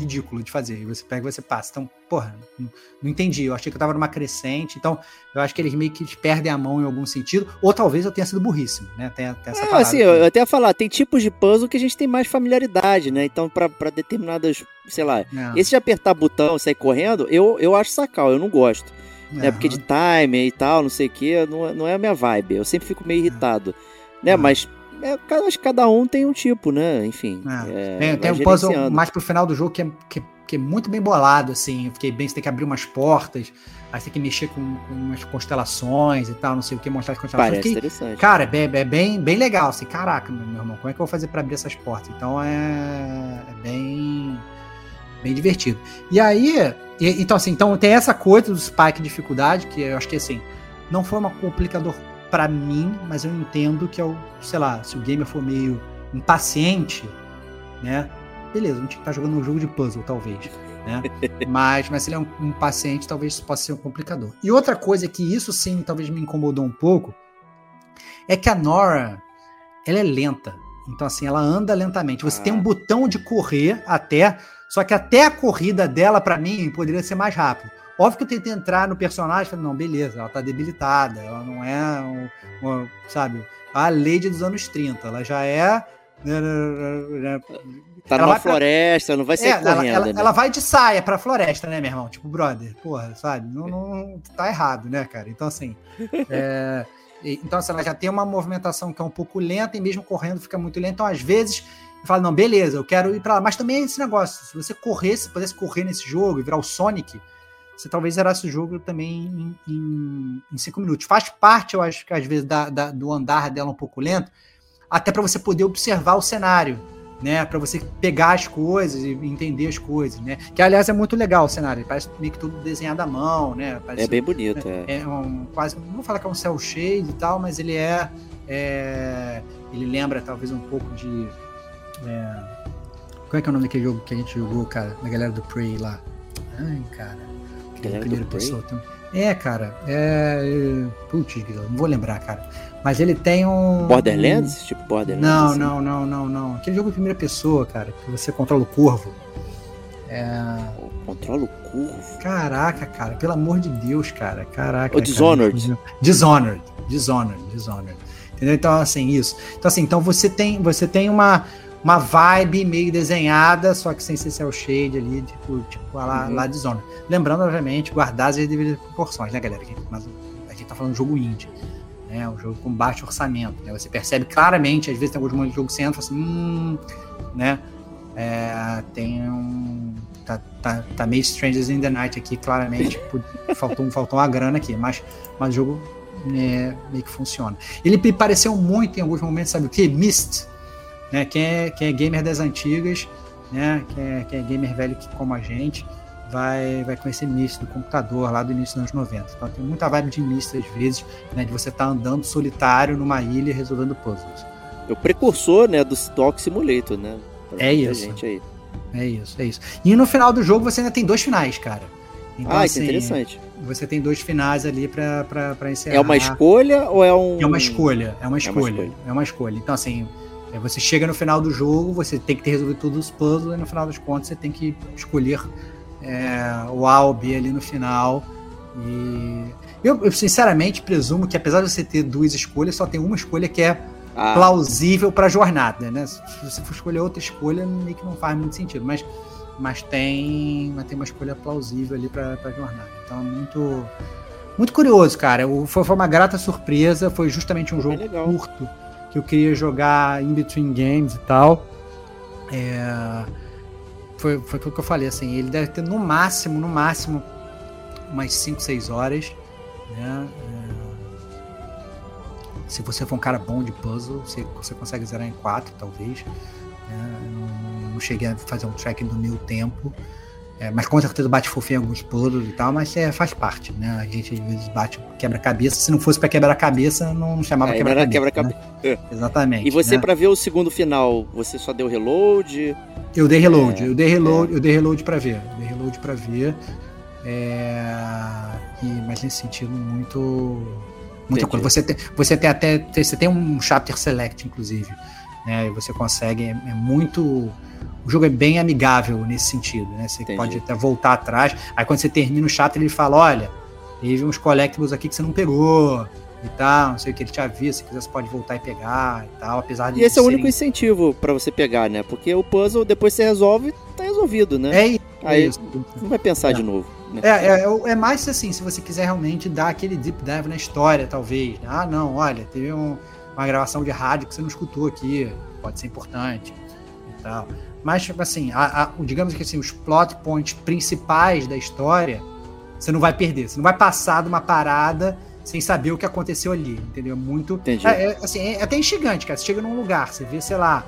ridículo de fazer. E você pega e você passa. Então, porra, não, não, entendi. Eu achei que eu tava numa crescente. Então, eu acho que eles meio que perdem a mão em algum sentido. Ou talvez eu tenha sido burríssimo, né? Tem, tem essa é, assim, eu até ia falar, tem tipos de puzzle que a gente tem mais familiaridade, né? Então, para determinadas, sei lá, é. esse de apertar botão e sair correndo, eu, eu acho sacal, eu não gosto. É. Né? Porque de timer e tal, não sei o que, não, não é a minha vibe. Eu sempre fico meio irritado. Né? Mas é, acho que cada um tem um tipo, né? Enfim. É. É, tem, tem um puzzle mais pro final do jogo que é, que, que, é muito bem bolado, assim. Eu fiquei bem, você tem que abrir umas portas, aí você tem que mexer com, com umas constelações e tal, não sei o que, mostrar as constelações. Parece interessante. Cara, é, é, bem, bem legal, assim. Caraca, meu irmão, como é que eu vou fazer para abrir essas portas? Então é, é bem bem divertido. E aí, e, então assim, então tem essa coisa do spike dificuldade que eu acho que assim, não foi uma complicador para mim, mas eu entendo que é o, sei lá, se o gamer for meio impaciente, né? Beleza, a gente tá jogando um jogo de puzzle, talvez. Né? mas, mas se ele é um, um paciente, talvez isso possa ser um complicador. E outra coisa que isso sim talvez me incomodou um pouco é que a Nora ela é lenta. Então, assim, ela anda lentamente. Você ah. tem um ah. botão de correr até, só que até a corrida dela, para mim, poderia ser mais rápido. Óbvio que eu tentei entrar no personagem, falei, não, beleza, ela tá debilitada, ela não é, um, sabe, a Lady dos anos 30, ela já é... Né, né, né, tá ela numa floresta, pra... não vai ser é, correndo, ela, né? ela, vai de saia pra floresta, né, meu irmão? Tipo, brother, porra, sabe? Não, não tá errado, né, cara? Então, assim... É... Então, assim, ela já tem uma movimentação que é um pouco lenta e mesmo correndo fica muito lenta. Então, às vezes, fala, não, beleza, eu quero ir para lá. Mas também é esse negócio, se você correr, se pudesse correr nesse jogo e virar o Sonic, você talvez zerasse o jogo também em, em, em cinco minutos. Faz parte, eu acho que às vezes, da, da, do andar dela um pouco lento, até para você poder observar o cenário. né, para você pegar as coisas e entender as coisas, né? Que aliás é muito legal o cenário, parece meio que tudo desenhado à mão, né? Parece, é bem bonito, é. É, é um quase, não vou falar que é um cel shade e tal, mas ele é, é, ele lembra talvez um pouco de é, qual é que é o nome daquele jogo que a gente jogou, cara, da galera do Prey lá? Ai, cara, primeira pessoa. Tem... É, cara, é, putz, não vou lembrar, cara. Mas ele tem um. Borderlands? Um... Tipo Borderlands? Não, assim. não, não, não, não. Aquele jogo de primeira pessoa, cara, que você controla o corvo. É... Controla o corvo? Caraca, cara, pelo amor de Deus, cara. Caraca. O Dishonored. Cara. Dishonored. Dishonored. Dishonored. Entendeu? Então, assim, isso. Então, assim, então você tem, você tem uma, uma vibe meio desenhada, só que sem ser cel shade ali, tipo, tipo lá, uhum. lá Dishonored. Lembrando, obviamente, guardar as devidas proporções, né, galera? Mas a gente tá falando de jogo indie né? Um jogo com baixo orçamento. Né? Você percebe claramente, às vezes tem alguns momentos de jogo que você entra assim, hum, né? É, tem um. Tá, tá, tá meio Strangers in the Night aqui, claramente. faltou, faltou uma grana aqui, mas, mas o jogo né, meio que funciona. Ele me pareceu muito em alguns momentos, sabe o que? Myst. Né? Quem, é, quem é gamer das antigas, né? Quem é, quem é gamer velho como a gente vai, vai conhecer Myst do computador lá do início dos anos 90. Então tem muita vibe de Myst às vezes, né, de você estar tá andando solitário numa ilha resolvendo puzzles. É o precursor, né, do Stock Simulator, né? é isso. É isso, é isso. E no final do jogo você ainda tem dois finais, cara. Então, ah, assim, interessante. Você tem dois finais ali para encerrar. É uma escolha ou é um. É uma escolha, é uma escolha. É uma escolha. É uma escolha. Então, assim, é, você chega no final do jogo, você tem que ter resolvido todos os puzzles, e no final das contas você tem que escolher é, o A ou B ali no final. E eu, eu, sinceramente presumo que apesar de você ter duas escolhas, só tem uma escolha que é ah. plausível para a jornada, né? Se você for escolher outra escolha, meio que não faz muito sentido, mas, mas tem, mas tem uma escolha plausível ali para a jornada. Então, muito muito curioso, cara. Foi, foi uma grata surpresa. Foi justamente um jogo curto que eu queria jogar in between games e tal. É, foi, foi aquilo que eu falei, assim, ele deve ter no máximo, no máximo, umas 5, 6 horas, né? É... Se você for um cara bom de puzzle, você, você consegue zerar em 4, talvez. Né? Não, não, cheguei a fazer um track do meu tempo. É, mas com certeza bate fofinho em alguns puzzles e tal, mas é, faz parte, né? A gente às vezes bate quebra-cabeça. Se não fosse para quebra-cabeça, não chamava é, quebra-cabeça. Quebra né? É. Exatamente. E você, né? para ver o segundo final, você só deu reload? Eu dei reload, é, eu dei reload, é. eu dei reload para ver. Eu dei reload para ver. E, mas nesse sentido, muito. Muita coisa. Você tem, você tem até. Você tem um chapter select, inclusive. Né, e você consegue. É, é, muito. O jogo é bem amigável nesse sentido. Né? Você Entendi. pode até voltar atrás. Aí quando você termina o chapter, ele fala: olha, teve uns collectibles aqui que você não pegou e tal, não sei o que ele te avisa, se quiser você pode voltar e pegar e tal, apesar de E esse é o único incentivo para você pegar, né? Porque o puzzle depois você resolve, tá resolvido, né? É isso. Aí isso. não vai pensar é. de novo. Né? É, é, é, mais assim, se você quiser realmente dar aquele deep dive na história, talvez. Ah, não, olha, teve um, uma gravação de rádio que você não escutou aqui, pode ser importante e tal. Mas, tipo assim, a, a, digamos que assim, os plot points principais da história, você não vai perder. Você não vai passar de uma parada sem saber o que aconteceu ali, entendeu? Muito. Entendi. É, é, assim, é até instigante, cara. Você chega num lugar, você vê, sei lá,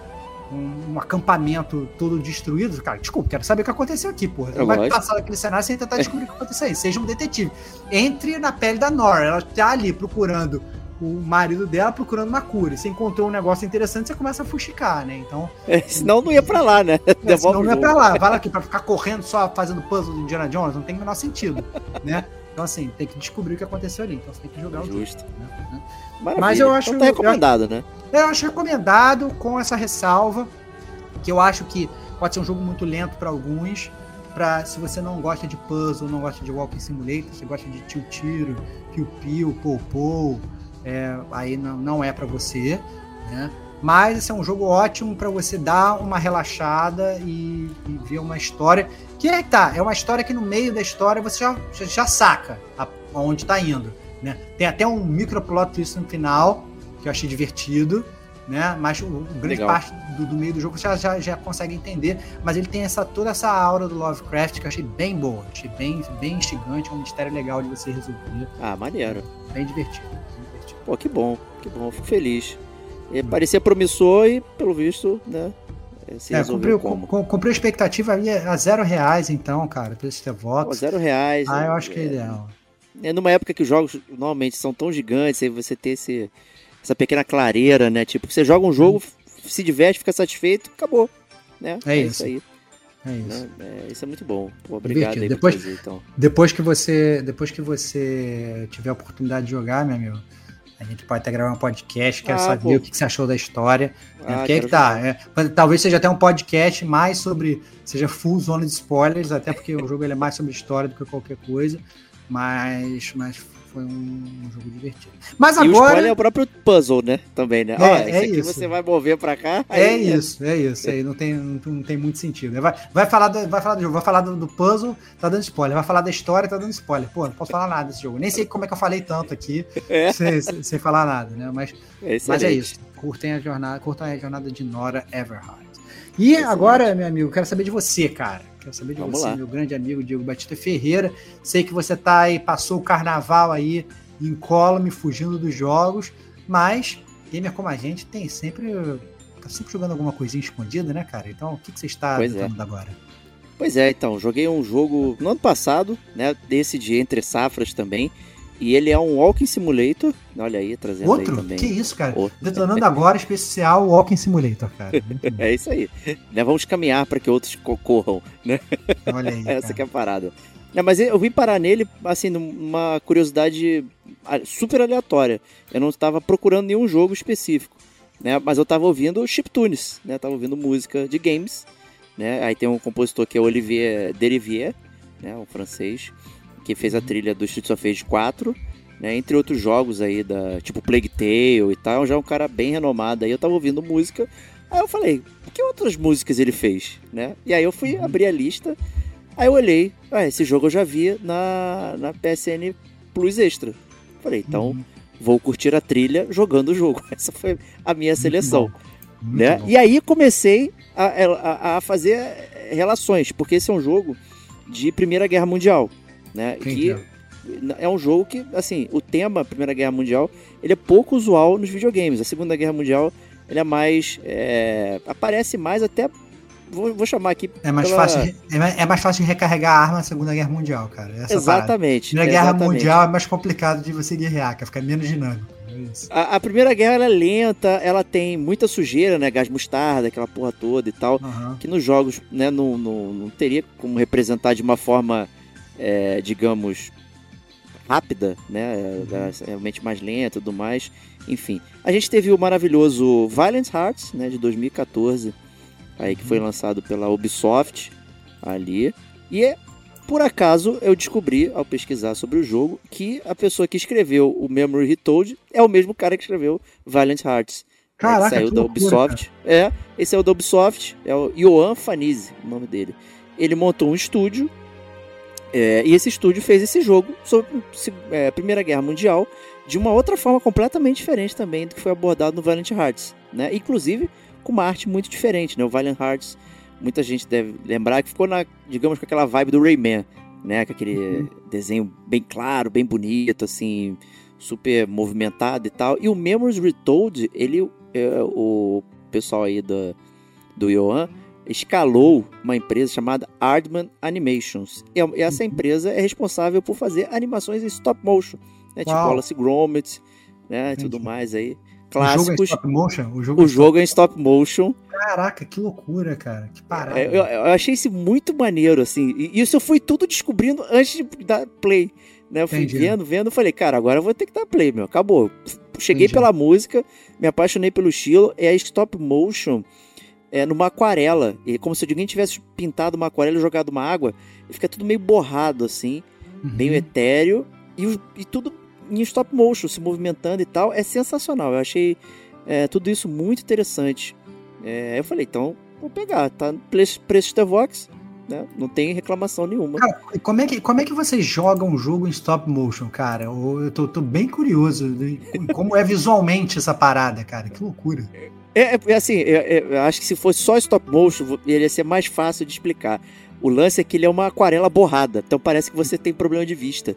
um, um acampamento todo destruído, cara, desculpa, quero saber o que aconteceu aqui, porra. Você é vai passar daquele cenário sem tentar descobrir o que aconteceu aí. Seja um detetive. Entre na pele da Nora, ela tá ali procurando o marido dela procurando uma cura. Você encontrou um negócio interessante, você começa a fuxicar, né? Então. É, senão não ia pra lá, né? É, senão não ia pra lá. Vai lá aqui pra ficar correndo só fazendo puzzle do Indiana Jones, não tem o menor sentido, né? Então, assim, tem que descobrir o que aconteceu ali. Então, você tem que jogar Justo. o Justo. Né? Mas eu acho. Então tá recomendado, eu, né? Eu acho recomendado com essa ressalva, que eu acho que pode ser um jogo muito lento para alguns. Pra, se você não gosta de puzzle, não gosta de walking simulator, você gosta de tio tiro, piu piu, pou pou, é, aí não, não é para você, né? Mas esse é um jogo ótimo para você dar uma relaxada e, e, ver uma história. Que é tá? É uma história que no meio da história você já, já, já saca aonde está indo. Né? Tem até um microplot twist no final, que eu achei divertido. Né? Mas o, o grande Legal. parte do, do, meio do jogo você já, já, já, consegue entender. Mas ele tem essa, toda essa aura do Lovecraft que eu achei bem boa. Achei bem, bem instigante, é um mistério legal de você resolver. Ah, maneiro. Bem divertido. Pô, que bom, que bom, fico feliz. Ele parecia promissor e, pelo visto, né? se é, comprei, como. comprei a expectativa a zero reais, então, cara, pelo Stevox. Pô, zero reais. Ah, é, eu acho que é, é ideal. É numa época que os jogos normalmente são tão gigantes, aí você ter esse, essa pequena clareira, né? Tipo, você joga um jogo, hum. se diverte, fica satisfeito, acabou. Né? É, é isso. isso aí. É isso. Né? É, isso é muito bom. Pô, obrigado aí depois, fazer, então. Depois que você, depois que você tiver a oportunidade de jogar, meu amigo, a gente pode até gravar um podcast, quero ah, saber pô. o que você achou da história. Ah, Porque é que tá. É, talvez seja até um podcast mais sobre. Seja full zona de spoilers, até porque o jogo ele é mais sobre história do que qualquer coisa. Mas, mas foi um, jogo divertido. Mas agora. E o spoiler é o próprio puzzle, né? Também, né? É, Ó, é isso. você vai mover pra cá. É aí... É isso, é isso. Aí não tem, não, tem muito sentido. Vai, vai, falar do, vai falar do jogo, vai falar do, do, puzzle, tá dando spoiler. Vai falar da história, tá dando spoiler. Pô, não posso falar nada desse jogo. Nem sei como é que eu falei tanto aqui, é. sem, sem, sem, falar nada, né? Mas é, mas é isso. Curtem a jornada, curtam a jornada de Nora Everhard. E agora, meu amigo, quero saber de você, cara. Quero saber de Vamos você, lá. meu grande amigo Diego Batista Ferreira. Sei que você tá aí, passou o carnaval aí incólume, fugindo dos jogos, mas gamer como a gente tem sempre. tá sempre jogando alguma coisinha escondida, né, cara? Então, o que, que você está pois é. agora? Pois é, então, joguei um jogo no ano passado, né? Desse de Entre Safras também. E ele é um Walking Simulator. Olha aí, trazendo Outro? aí também. Que isso, cara? Outro. Detonando agora especial Walking Simulator, cara. é isso aí. Né, vamos caminhar para que outros corram, né? Olha aí. Essa cara. que é a parada. Mas eu vim parar nele, assim, numa curiosidade super aleatória. Eu não estava procurando nenhum jogo específico, né? Mas eu estava ouvindo chiptunes, né? Tava ouvindo música de games, né? Aí tem um compositor que é Olivier Derivier, né? Um francês, que fez a trilha do Streets of Rage 4, né? Entre outros jogos aí, da, tipo Plague Tale e tal. Já é um cara bem renomado. Aí eu tava ouvindo música, aí eu falei, que outras músicas ele fez, né? E aí eu fui abrir a lista Aí eu olhei, ah, esse jogo eu já vi na, na PSN Plus Extra. Falei, então uhum. vou curtir a trilha jogando o jogo. Essa foi a minha seleção. né? E aí comecei a, a, a, fazer relações, porque esse é um jogo de Primeira Guerra Mundial. Né? Que é um jogo que, assim, o tema Primeira Guerra Mundial ele é pouco usual nos videogames. A Segunda Guerra Mundial ele é mais. É, aparece mais até vou, vou chamar aqui. É mais, pela... fácil, é, mais fácil recarregar a arma na Segunda Guerra Mundial, cara. Essa exatamente. Primeira Guerra exatamente. Mundial é mais complicado de você guerrear, que fica menos dinâmico. É a, a, Primeira Guerra é lenta, ela tem muita sujeira, né? Gás mostarda, aquela porra toda e tal. Uhum. Que nos jogos, né, não, não, não teria como representar de uma forma, é, digamos, rápida, né? Uhum. É, realmente mais lenta e tudo mais. Enfim. A gente teve o maravilhoso Violent Hearts, né? De 2014 aí que foi lançado pela Ubisoft ali. E por acaso eu descobri ao pesquisar sobre o jogo que a pessoa que escreveu o Memory Retold é o mesmo cara que escreveu Valiant Hearts. Né, Caraca, saiu da Ubisoft. Cara. É, esse é o da Ubisoft, é o Johan Fanise, o nome dele. Ele montou um estúdio é, e esse estúdio fez esse jogo sobre é, a Primeira Guerra Mundial de uma outra forma completamente diferente também do que foi abordado no Valiant Hearts. Né? Inclusive, com uma arte muito diferente, né? O Valiant Hearts, muita gente deve lembrar que ficou na, digamos, com aquela vibe do Rayman, né? Com aquele uhum. desenho bem claro, bem bonito, assim, super movimentado e tal. E o Memories Retold, ele, é, o pessoal aí do, do Yoan, escalou uma empresa chamada Ardman Animations. E essa uhum. empresa é responsável por fazer animações em stop motion, né? Tipo Wallace Gromit, né? Tudo mais aí clássicos. O jogo é stop motion? O jogo, o é, jogo é stop motion. Caraca, que loucura, cara. Que parada. É, eu, eu, achei isso muito maneiro, assim. E isso eu fui tudo descobrindo antes de dar play. Né? Eu fui Entendi. vendo, vendo, falei, cara, agora eu vou ter que dar play, meu. Acabou. Cheguei Entendi. pela música, me apaixonei pelo estilo. É a stop motion é, numa aquarela. E como se alguém tivesse pintado uma aquarela e jogado uma água. E fica tudo meio borrado, assim. Uhum. Meio etéreo. E, e tudo em stop motion, se movimentando e tal, é sensacional. Eu achei é, tudo isso muito interessante. É, eu falei, então, vou pegar, tá no preço da Vox, né? Não tem reclamação nenhuma. Cara, como é que, como é que você joga um jogo em stop motion, cara? Eu tô, tô bem curioso de como é visualmente essa parada, cara. Que loucura. É, é assim, é, é, eu acho que se fosse só stop motion, ele ia ser mais fácil de explicar. O lance é que ele é uma aquarela borrada, então parece que você tem problema de vista.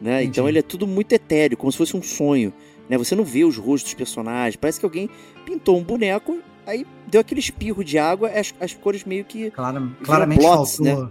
Né? Então ele é tudo muito etéreo, como se fosse um sonho. Né? Você não vê os rostos dos personagens. Parece que alguém pintou um boneco aí deu aquele espirro de água, as, as cores meio que. Claro, claramente plots, faltou. Né?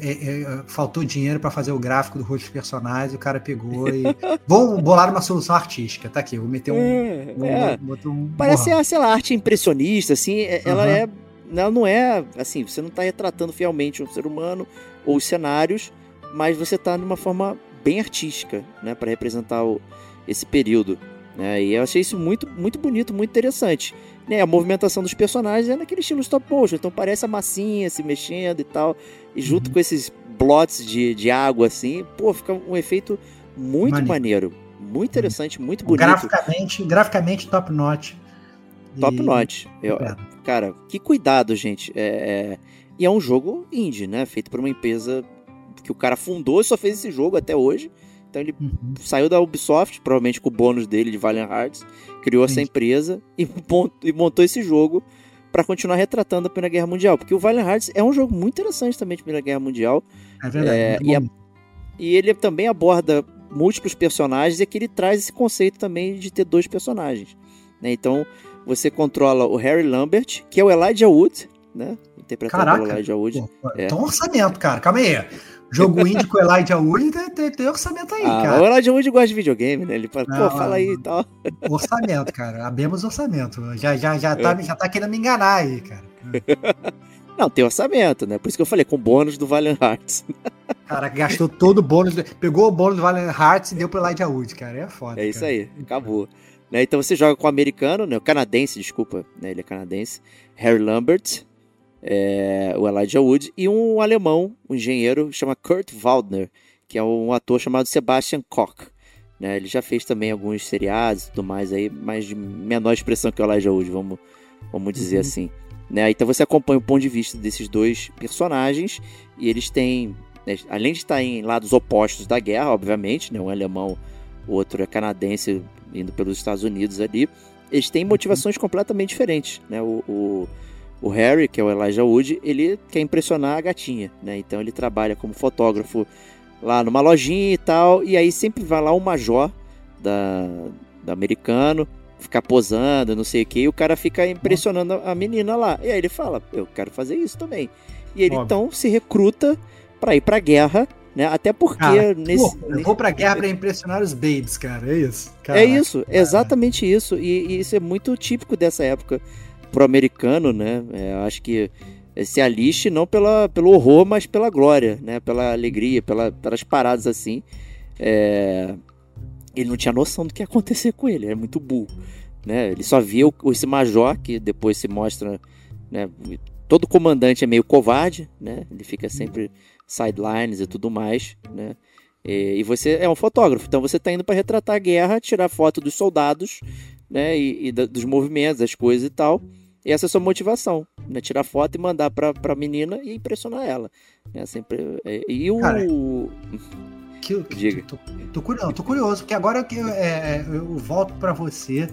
É, é, faltou dinheiro para fazer o gráfico do rosto dos personagens, o cara pegou e. vou bolar uma solução artística, tá aqui, vou meter um. É, vou, é. um Parece, borrão. sei lá, arte impressionista, assim, ela uhum. é. Ela não é assim, você não está retratando fielmente um ser humano ou os cenários, mas você está de uma forma bem artística, né, para representar o, esse período. Né? E eu achei isso muito, muito bonito, muito interessante. Né? A movimentação dos personagens é naquele estilo stop motion, então parece a massinha se mexendo e tal. E junto uhum. com esses blots de, de água, assim, pô, fica um efeito muito maneiro. maneiro muito interessante, muito bonito. Graficamente, graficamente top notch. Top e... notch. Eu, cara, que cuidado, gente. É, é... E é um jogo indie, né? Feito por uma empresa que o cara fundou e só fez esse jogo até hoje. Então ele uhum. saiu da Ubisoft, provavelmente com o bônus dele de Valiant Hearts, criou Sim. essa empresa e, e montou esse jogo para continuar retratando a Primeira Guerra Mundial. Porque o Valiant Hearts é um jogo muito interessante também de Primeira Guerra Mundial. É verdade. É, e, a, e, ele também aborda múltiplos personagens e aqui ele traz esse conceito também de ter dois personagens. Né? Então você controla o Harry Lambert, que é o Elijah Wood, né? Interpretado Caraca, pelo Elijah Wood. Pô, é. Então orçamento, cara. Calma aí. Jogo indie com Elijah Wood tem, tem, orçamento aí, ah, cara. O Elijah Wood gosta de videogame, né? Ele fala, pô, fala aí e tal. Orçamento, cara. Abemos orçamento. Já, já, já, tá, é. já tá querendo me enganar aí, cara. Não, tem orçamento, né? Por isso que eu falei, com bônus do Valiant Hearts. Cara, gastou todo o bônus, pegou o bônus do Valiant Hearts e deu pro Elijah Wood, cara. É foda. É isso cara. aí, acabou. Né? Então você joga com o americano, né? o canadense, desculpa, né? ele é canadense, Harry Lambert, é, o Elijah Wood, e um alemão, um engenheiro, chama Kurt Waldner, que é um ator chamado Sebastian Koch. Né? Ele já fez também alguns seriados e tudo mais aí, mas de menor expressão que o Elijah Wood, vamos, vamos dizer uhum. assim. Né? Então você acompanha o ponto de vista desses dois personagens, e eles têm, né, além de estar em lados opostos da guerra, obviamente, né? um alemão, o outro é canadense, indo pelos Estados Unidos ali, eles têm motivações uhum. completamente diferentes. Né? O, o o Harry, que é o Elijah Wood, ele quer impressionar a gatinha, né? Então ele trabalha como fotógrafo lá numa lojinha e tal, e aí sempre vai lá o major da, da americano ficar posando, não sei o que, e o cara fica impressionando a menina lá. E aí ele fala, eu quero fazer isso também. E ele Óbvio. então se recruta para ir pra guerra, né? Até porque cara, nesse, pô, eu vou pra guerra para impressionar os babes, cara. É isso. Caraca, é isso, cara. exatamente isso. E, e, isso é muito típico dessa época pro americano, né? É, acho que se aliste não pela, pelo horror, mas pela glória, né? Pela alegria, pela, pelas paradas assim. É... Ele não tinha noção do que ia acontecer com ele, era muito burro. Né? Ele só via o, esse major, que depois se mostra. Né? Todo comandante é meio covarde, né? Ele fica sempre sidelines e tudo mais, né? E, e você é um fotógrafo, então você está indo para retratar a guerra, tirar foto dos soldados, né? E, e da, dos movimentos, das coisas e tal. E essa é a sua motivação, né? Tirar foto e mandar pra, pra menina e impressionar ela. Né? Sempre, é, e o. Cara, que, que, Diga. Tô, tô, curioso, tô curioso, porque agora que eu, é, é eu volto para você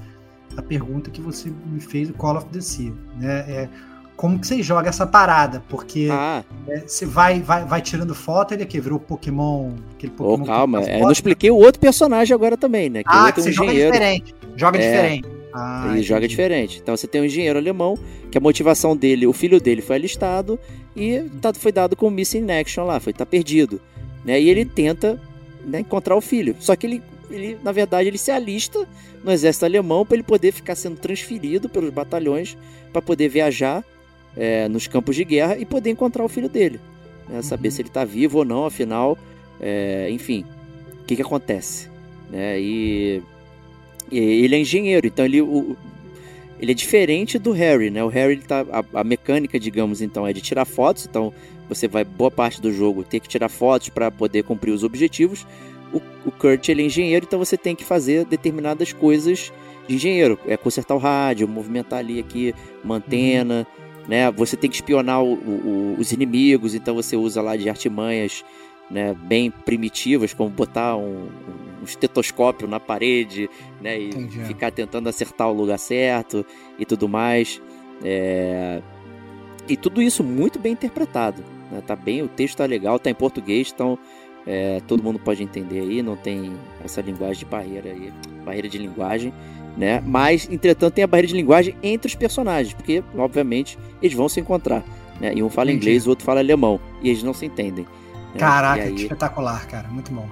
a pergunta que você me fez do Call of the Sea. Né? É, como que você joga essa parada? Porque ah. é, você vai, vai, vai tirando foto, ele aqui virou Pokémon. Aquele Pokémon oh, calma, eu não expliquei o outro personagem agora também, né? Que ah, que você engenheiro. joga diferente. Joga é, diferente. Ah, ele joga diferente. Então você tem um engenheiro alemão, que a motivação dele, o filho dele foi alistado e tá, foi dado com missing action lá, foi tá perdido. Né? E ele tenta né, encontrar o filho. Só que ele, ele, na verdade, ele se alista no exército alemão para ele poder ficar sendo transferido pelos batalhões para poder viajar é, nos campos de guerra e poder encontrar o filho dele. Né? Saber uhum. se ele está vivo ou não, afinal, é, enfim, o que, que acontece. Né? E ele é engenheiro, então ele, o, ele é diferente do Harry, né? O Harry, ele tá, a, a, mecânica, digamos, então, é de tirar fotos, então você vai, boa parte do jogo, ter que tirar fotos para poder cumprir os objetivos. O, o Kurt, ele é engenheiro, então você tem que fazer determinadas coisas de engenheiro. É consertar o rádio, movimentar ali aqui, uma antena, uhum. Né? Você tem que espionar o, o, os inimigos, então você usa lá de artimanhas né, bem primitivas, como botar um, um estetoscópio na parede, né, e Entendi. ficar tentando acertar o lugar certo e tudo mais. É... E tudo isso muito bem interpretado. Né? Tá bem, o texto tá legal, tá em português, então é, todo mundo pode entender aí, não tem essa linguagem de barreira aí, barreira de linguagem. Né? Mas, entretanto, tem a barreira de linguagem entre os personagens, porque, obviamente, eles vão se encontrar. Né? E um fala Entendi. inglês, o outro fala alemão, e eles não se entendem. Né? Caraca, aí... espetacular, cara, muito bom.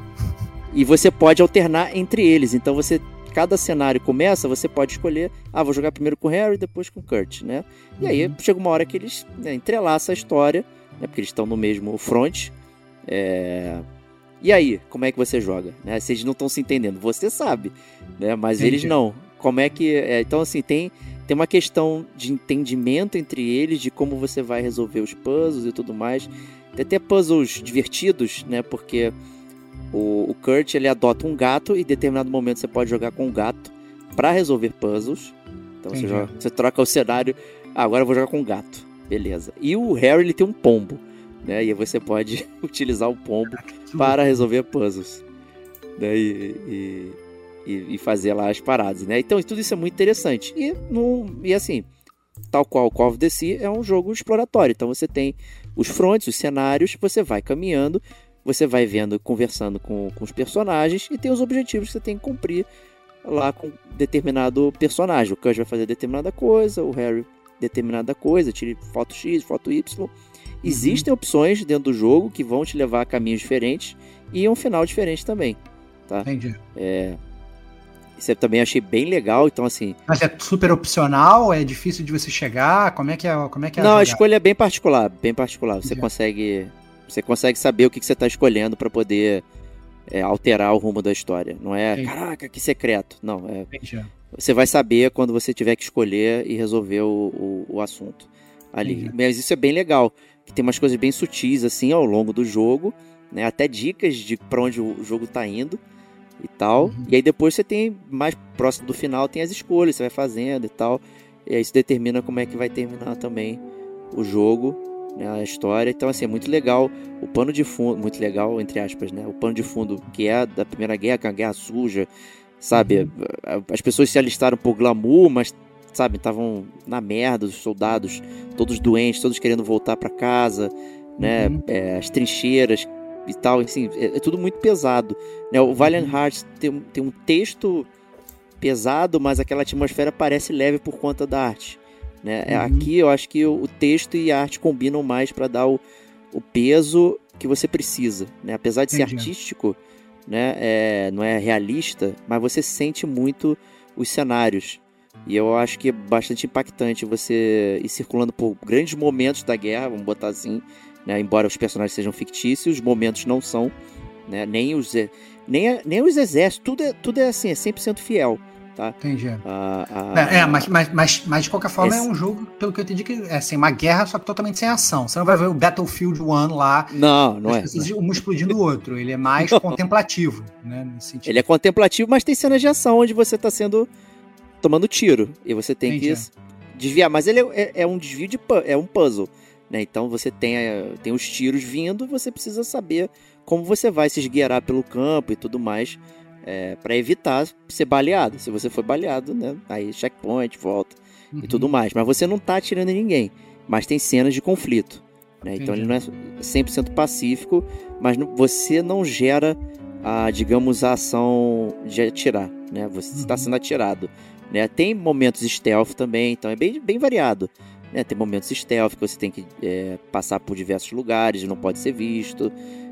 E você pode alternar entre eles, então você cada cenário começa, você pode escolher, ah, vou jogar primeiro com o Harry, depois com o Kurt, né? E aí uhum. chega uma hora que eles né, entrelaçam a história, né, porque eles estão no mesmo front. É... E aí, como é que você joga? Né? Se eles não estão se entendendo, você sabe, né? Mas Entendi. eles não. Como é que. É, então, assim, tem, tem uma questão de entendimento entre eles, de como você vai resolver os puzzles e tudo mais. Tem até puzzles divertidos, né? Porque o, o Kurt ele adota um gato e em determinado momento você pode jogar com o gato para resolver puzzles. Então você, joga, você, troca o cenário. Ah, agora eu vou jogar com o gato. Beleza. E o Harry ele tem um pombo. Né? E você pode utilizar o pombo para resolver puzzles. Né? E, e, e, fazer lá as paradas. Né? Então tudo isso é muito interessante. E, no, e assim, tal qual o Call of the Sea é um jogo exploratório. Então você tem os fronts, os cenários, você vai caminhando você vai vendo, conversando com, com os personagens e tem os objetivos que você tem que cumprir lá com determinado personagem. O Kurt vai fazer determinada coisa, o Harry determinada coisa, tire foto X, foto Y. Uhum. Existem opções dentro do jogo que vão te levar a caminhos diferentes e um final diferente também. Tá? Entendi. É, isso eu também achei bem legal, então assim. Mas é super opcional, é difícil de você chegar. Como é que é? Como é que é Não, a, a escolha é bem particular, bem particular. Você Entendi. consegue você consegue saber o que, que você está escolhendo para poder é, alterar o rumo da história. Não é, Entendi. caraca, que secreto. Não, é. Entendi. Você vai saber quando você tiver que escolher e resolver o, o, o assunto ali. Mas isso é bem legal. Que tem umas coisas bem sutis assim ao longo do jogo, né? Até dicas de para onde o jogo está indo e tal. Uhum. E aí depois você tem mais próximo do final tem as escolhas, você vai fazendo e tal. E aí isso determina como é que vai terminar também o jogo né, a história. Então, assim, é muito legal o pano de fundo, muito legal, entre aspas, né? O pano de fundo que é da Primeira Guerra, que é a guerra suja, sabe? Uhum. As pessoas se alistaram por glamour, mas, sabe, estavam na merda, os soldados todos doentes, todos querendo voltar para casa, né? Uhum. É, as trincheiras e tal, assim, é, é, tudo muito pesado. Né? O Valiant uhum. Hearts tem, tem um texto pesado, mas aquela atmosfera parece leve por conta da arte. Né? Uhum. Aqui eu acho que o texto e a arte combinam mais para dar o, o peso que você precisa. Né? Apesar de Entendi. ser artístico, né? É, não é realista, mas você sente muito os cenários. E eu acho que é bastante impactante você ir circulando por grandes momentos da guerra, vamos botar assim, né? embora os personagens sejam fictícios, os momentos não são, né? nem, os, nem, nem os exércitos, tudo é, tudo é assim, é 100% fiel tá? Entendi. Ah, ah, é, mas, mas, mas, mas de qualquer forma esse... é um jogo, pelo que eu entendi, que é assim, uma guerra, só que totalmente sem ação. Você não vai ver o Battlefield 1 lá. Não, não é. Um explodindo o outro. Ele é mais contemplativo, né? Ele é contemplativo, mas tem cenas de ação onde você tá sendo. tomando tiro. E você tem entendi. que desviar. Mas ele é, é, é, um desvio de. é um puzzle. Né? Então você tem, tem os tiros vindo, você precisa saber como você vai se esgueirar pelo campo e tudo mais é, para evitar ser baleado. Se você for baleado, né? Aí checkpoint, volta uhum. e tudo mais. Mas você não tá atirando em ninguém. Mas tem cenas de conflito. Né? Então ele não é 100% pacífico, mas você não gera, a, digamos, a ação de atirar. Né? Você está uhum. sendo atirado. Né? Tem momentos stealth também, então é bem, bem variado. Né? Tem momentos stealth que você tem que é, passar por diversos lugares, não pode ser visto.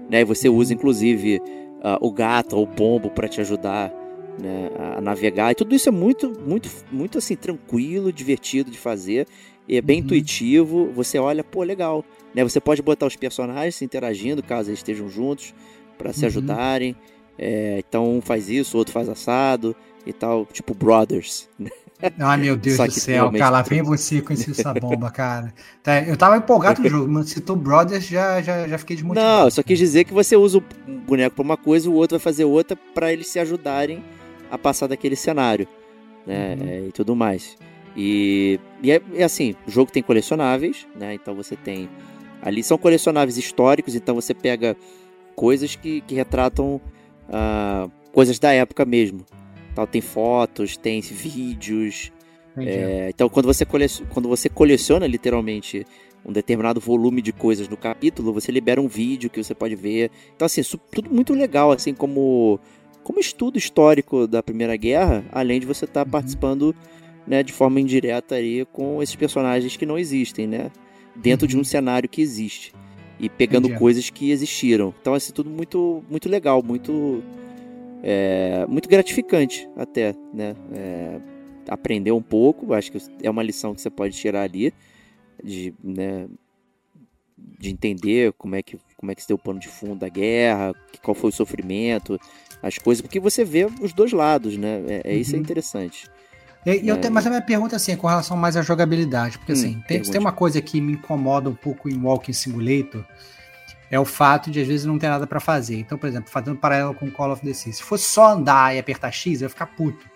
Né? E você usa, inclusive, uh, o gato ou o pombo para te ajudar né, a navegar. E tudo isso é muito, muito, muito assim, tranquilo, divertido de fazer. E é bem uhum. intuitivo. Você olha, pô, legal. Né? Você pode botar os personagens se interagindo caso eles estejam juntos para se uhum. ajudarem. É, então um faz isso, o outro faz assado e tal, tipo brothers. Né? Ai, meu Deus do céu, cara, lá vem você com essa bomba, cara. Tá, eu tava empolgado no jogo, mas citou Brothers, já, já, já fiquei desmotivado. Não, só quis dizer que você usa o boneco pra uma coisa, o outro vai fazer outra para eles se ajudarem a passar daquele cenário, né, uhum. é, e tudo mais. E, e é, é, assim, o jogo tem colecionáveis, né, então você tem... Ali são colecionáveis históricos, então você pega coisas que, que retratam uh, coisas da época mesmo, Tal, tem fotos, tem vídeos. É, então, quando você, coleciona, quando você coleciona literalmente um determinado volume de coisas no capítulo, você libera um vídeo que você pode ver. Então, assim, isso tudo muito legal, assim como como estudo histórico da Primeira Guerra, além de você estar tá uhum. participando né, de forma indireta aí com esses personagens que não existem, né? Dentro uhum. de um uhum. cenário que existe. E pegando Entendi. coisas que existiram. Então, assim, tudo muito, muito legal, muito. É, muito gratificante até, né? É, aprender um pouco, acho que é uma lição que você pode tirar ali, de, né, de entender como é que como é que se deu o pano de fundo da guerra, qual foi o sofrimento, as coisas, porque você vê os dois lados, né? É, é isso é uhum. interessante. E, é. tenho, mas a minha pergunta assim, é com relação mais à jogabilidade, porque hum, assim, tem, tem, uma coisa que me incomoda um pouco em Walking Simulator, é o fato de às vezes não ter nada para fazer. Então, por exemplo, fazendo um paralelo com Call of Duty, se fosse só andar e apertar X, eu ia ficar puto,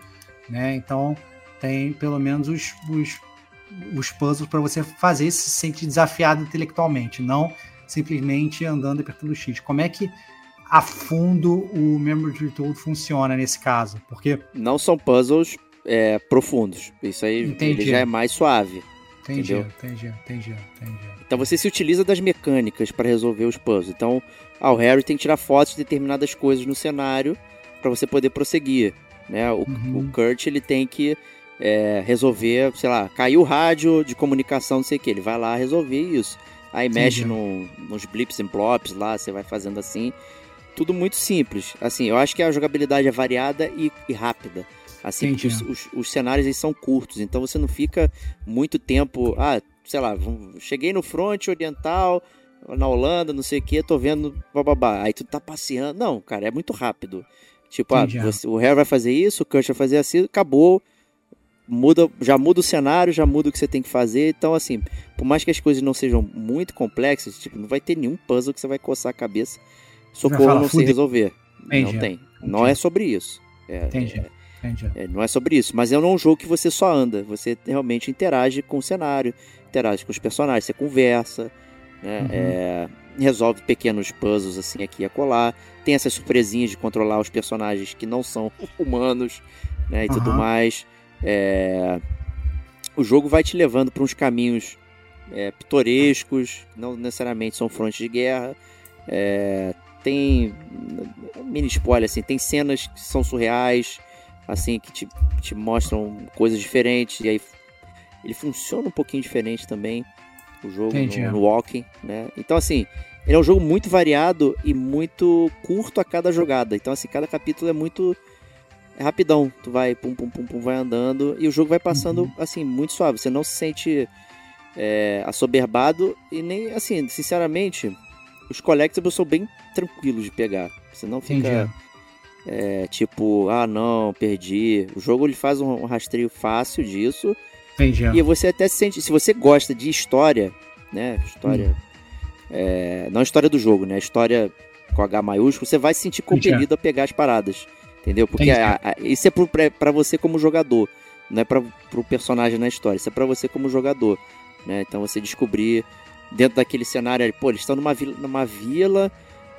né? Então, tem pelo menos os, os, os puzzles para você fazer se sentir desafiado intelectualmente, não simplesmente andando e apertando X. Como é que a fundo o Memory Tool funciona nesse caso? Porque não são puzzles é, profundos. Isso aí ele já é mais suave. Entendi, entendeu? entendi, entendi, entendi. Então você se utiliza das mecânicas para resolver os puzzles. Então, ah, o Harry tem que tirar fotos de determinadas coisas no cenário para você poder prosseguir. Né? O, uhum. o Kurt ele tem que é, resolver, sei lá, caiu o rádio de comunicação, não sei o que. Ele vai lá resolver isso. Aí mexe no, nos blips e plops lá, você vai fazendo assim. Tudo muito simples. Assim, eu acho que a jogabilidade é variada e, e rápida. Assim, porque os, os, os, cenários eles são curtos, então você não fica muito tempo. Ah, sei lá, cheguei no fronte oriental, na Holanda, não sei o que, tô vendo bababá. Aí tu tá passeando. Não, cara, é muito rápido. Tipo, ah, você, o Harry vai fazer isso, o Kurt vai fazer assim, acabou. Muda, já muda o cenário, já muda o que você tem que fazer. Então, assim, por mais que as coisas não sejam muito complexas, tipo, não vai ter nenhum puzzle que você vai coçar a cabeça. Socorro não sei resolver. Entendi. Não tem. Entendi. Não é sobre isso. É, Entendi. É, é, não é sobre isso, mas é um jogo que você só anda, você realmente interage com o cenário, interage com os personagens, você conversa, né? Uhum. É, resolve pequenos puzzles assim aqui e acolá, tem essas surpresinhas de controlar os personagens que não são humanos, né, e uhum. tudo mais. É, o jogo vai te levando para uns caminhos é, pitorescos, não necessariamente são frontes de guerra. É, tem mini spoiler assim, tem cenas que são surreais, assim, que te, te mostram coisas diferentes. E aí ele funciona um pouquinho diferente também, o jogo no, no, Walking, né? Então, assim, ele é um jogo muito variado e muito curto a cada jogada. Então, assim, cada capítulo é muito. É rapidão. Tu vai pum, pum, pum, pum, vai andando. E o jogo vai passando, uhum. assim, muito suave. Você não se sente é, assoberbado. E nem, assim, sinceramente, os collectibles são bem tranquilos de pegar. Você não fica. Entendi é, tipo, ah não, perdi. O jogo ele faz um rastreio fácil disso. Entendi. E você até sente, se você gosta de história, né? História. Hum. É, não história do jogo, né? História com H maiúsculo, você vai se sentir compelido a pegar as paradas. Entendeu? Porque a, a, isso é para você como jogador, não é para o personagem na história, isso é para você como jogador. Né? Então você descobrir dentro daquele cenário, pô, eles estão numa vila, numa vila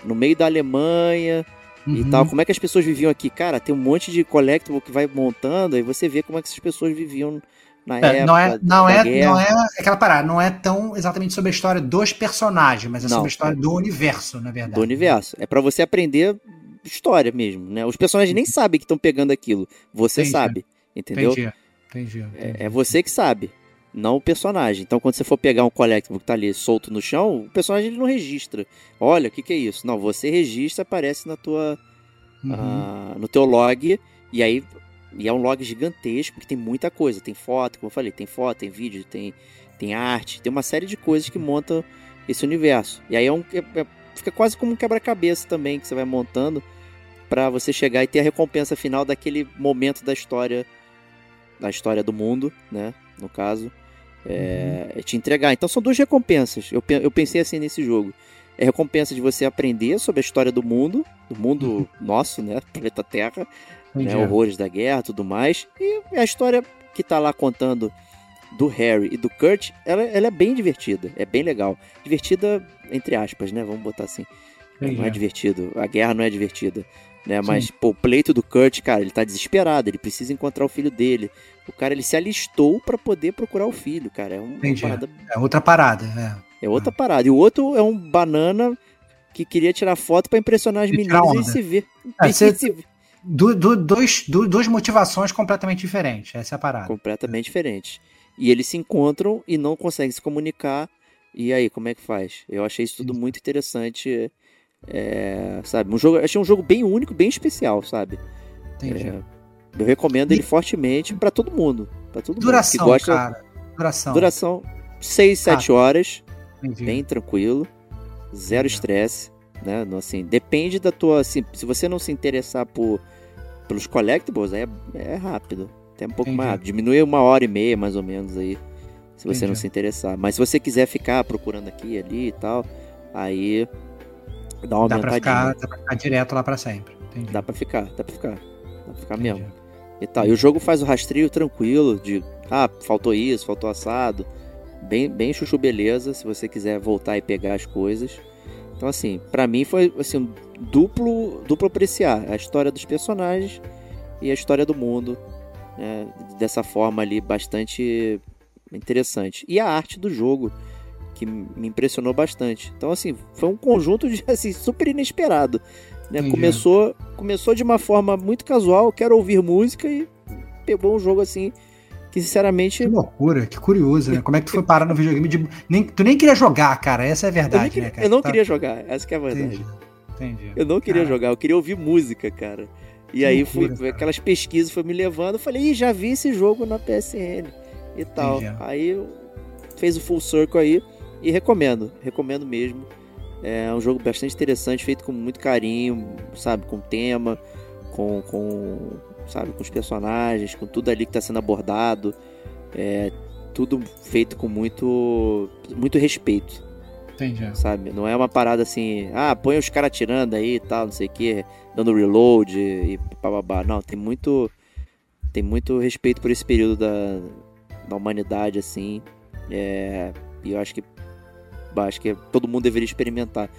no meio da Alemanha, uhum. e tal. Como é que as pessoas viviam aqui? Cara, tem um monte de collectible que vai montando e você vê como é que essas pessoas viviam na é, época. Não é, não, é, não é aquela parada, não é tão exatamente sobre a história dos personagens, mas é não, sobre a história é, do universo, na verdade. Do universo. É para você aprender história mesmo, né? Os personagens nem sabem que estão pegando aquilo. Você entendi. sabe, entendeu? Entendi. Entendi, entendi. É, é você que sabe não o personagem. Então, quando você for pegar um collectible que tá ali solto no chão, o personagem ele não registra. Olha, o que, que é isso? Não, você registra, aparece na tua, uhum. uh, no teu log, e aí e é um log gigantesco, que tem muita coisa. Tem foto, como eu falei, tem foto, tem vídeo, tem, tem arte, tem uma série de coisas que montam esse universo. E aí é um, é, é, fica quase como um quebra-cabeça também, que você vai montando para você chegar e ter a recompensa final daquele momento da história da história do mundo, né, no caso é, te entregar. Então são duas recompensas. Eu, eu pensei assim nesse jogo. É recompensa de você aprender sobre a história do mundo, do mundo uhum. nosso, né? Planeta Terra, né, horrores da guerra tudo mais. E a história que tá lá contando do Harry e do Kurt, ela, ela é bem divertida, é bem legal. Divertida, entre aspas, né? Vamos botar assim. Não é divertido. A guerra não é divertida. Né? Mas, pô, o pleito do Kurt, cara, ele tá desesperado, ele precisa encontrar o filho dele. O cara, ele se alistou para poder procurar o filho, cara. É uma parada... É outra parada, é. É outra é. parada. E o outro é um banana que queria tirar foto para impressionar as e meninas e se ver. É, você... Du, du, dois, du, duas motivações completamente diferentes, essa é a parada. Completamente diferentes. E eles se encontram e não conseguem se comunicar. E aí, como é que faz? Eu achei isso tudo muito interessante. É, sabe, um jogo, achei um jogo bem único, bem especial, sabe? Entendi. É, eu recomendo ele fortemente para todo mundo. Pra todo Duração, mundo que gosta. Cara. Duração. Duração 6, 7 ah, horas. Entendi. Bem tranquilo. Zero estresse. Né? Assim, depende da tua. Assim, se você não se interessar por, pelos collectibles, é, é rápido. Até um pouco Entendi. mais rápido. Diminui uma hora e meia, mais ou menos, aí. Se você Entendi. não se interessar. Mas se você quiser ficar procurando aqui e ali e tal, aí dá uma dá pra ficar, dá pra ficar direto lá pra sempre. Entendi. Dá pra ficar, dá pra ficar. Dá pra ficar mesmo. E tal. E o jogo faz o rastreio tranquilo de ah, faltou isso, faltou assado. Bem, bem chuchu beleza, se você quiser voltar e pegar as coisas. Então assim, para mim foi assim, duplo, duplo apreciar a história dos personagens e a história do mundo, né? dessa forma ali bastante interessante. E a arte do jogo, que me impressionou bastante. Então assim, foi um conjunto de assim, super inesperado. Né? Começou, começou de uma forma muito casual, quero ouvir música e pegou um jogo assim que sinceramente. Que loucura, que curioso, né? Como é que tu foi parar no videogame de. Nem, tu nem queria jogar, cara. Essa é a verdade, queria, né, cara? Eu não tá... queria jogar, essa é a verdade. Entendi. Entendi. Eu não queria cara. jogar, eu queria ouvir música, cara. E que aí loucura, fui, aquelas pesquisas foi me levando, eu falei, Ih, já vi esse jogo na PSN e tal. Entendi. Aí fez o full circle aí e recomendo, recomendo mesmo. É um jogo bastante interessante, feito com muito carinho, sabe, com tema, com, com sabe, com os personagens, com tudo ali que está sendo abordado, é, tudo feito com muito, muito respeito. Entendi. Sabe, não é uma parada assim, ah, põe os caras tirando aí e tal, não sei o que, dando reload e bababá. Não, tem muito, tem muito respeito por esse período da, da humanidade, assim, é, e eu acho que acho que todo mundo deveria experimentar.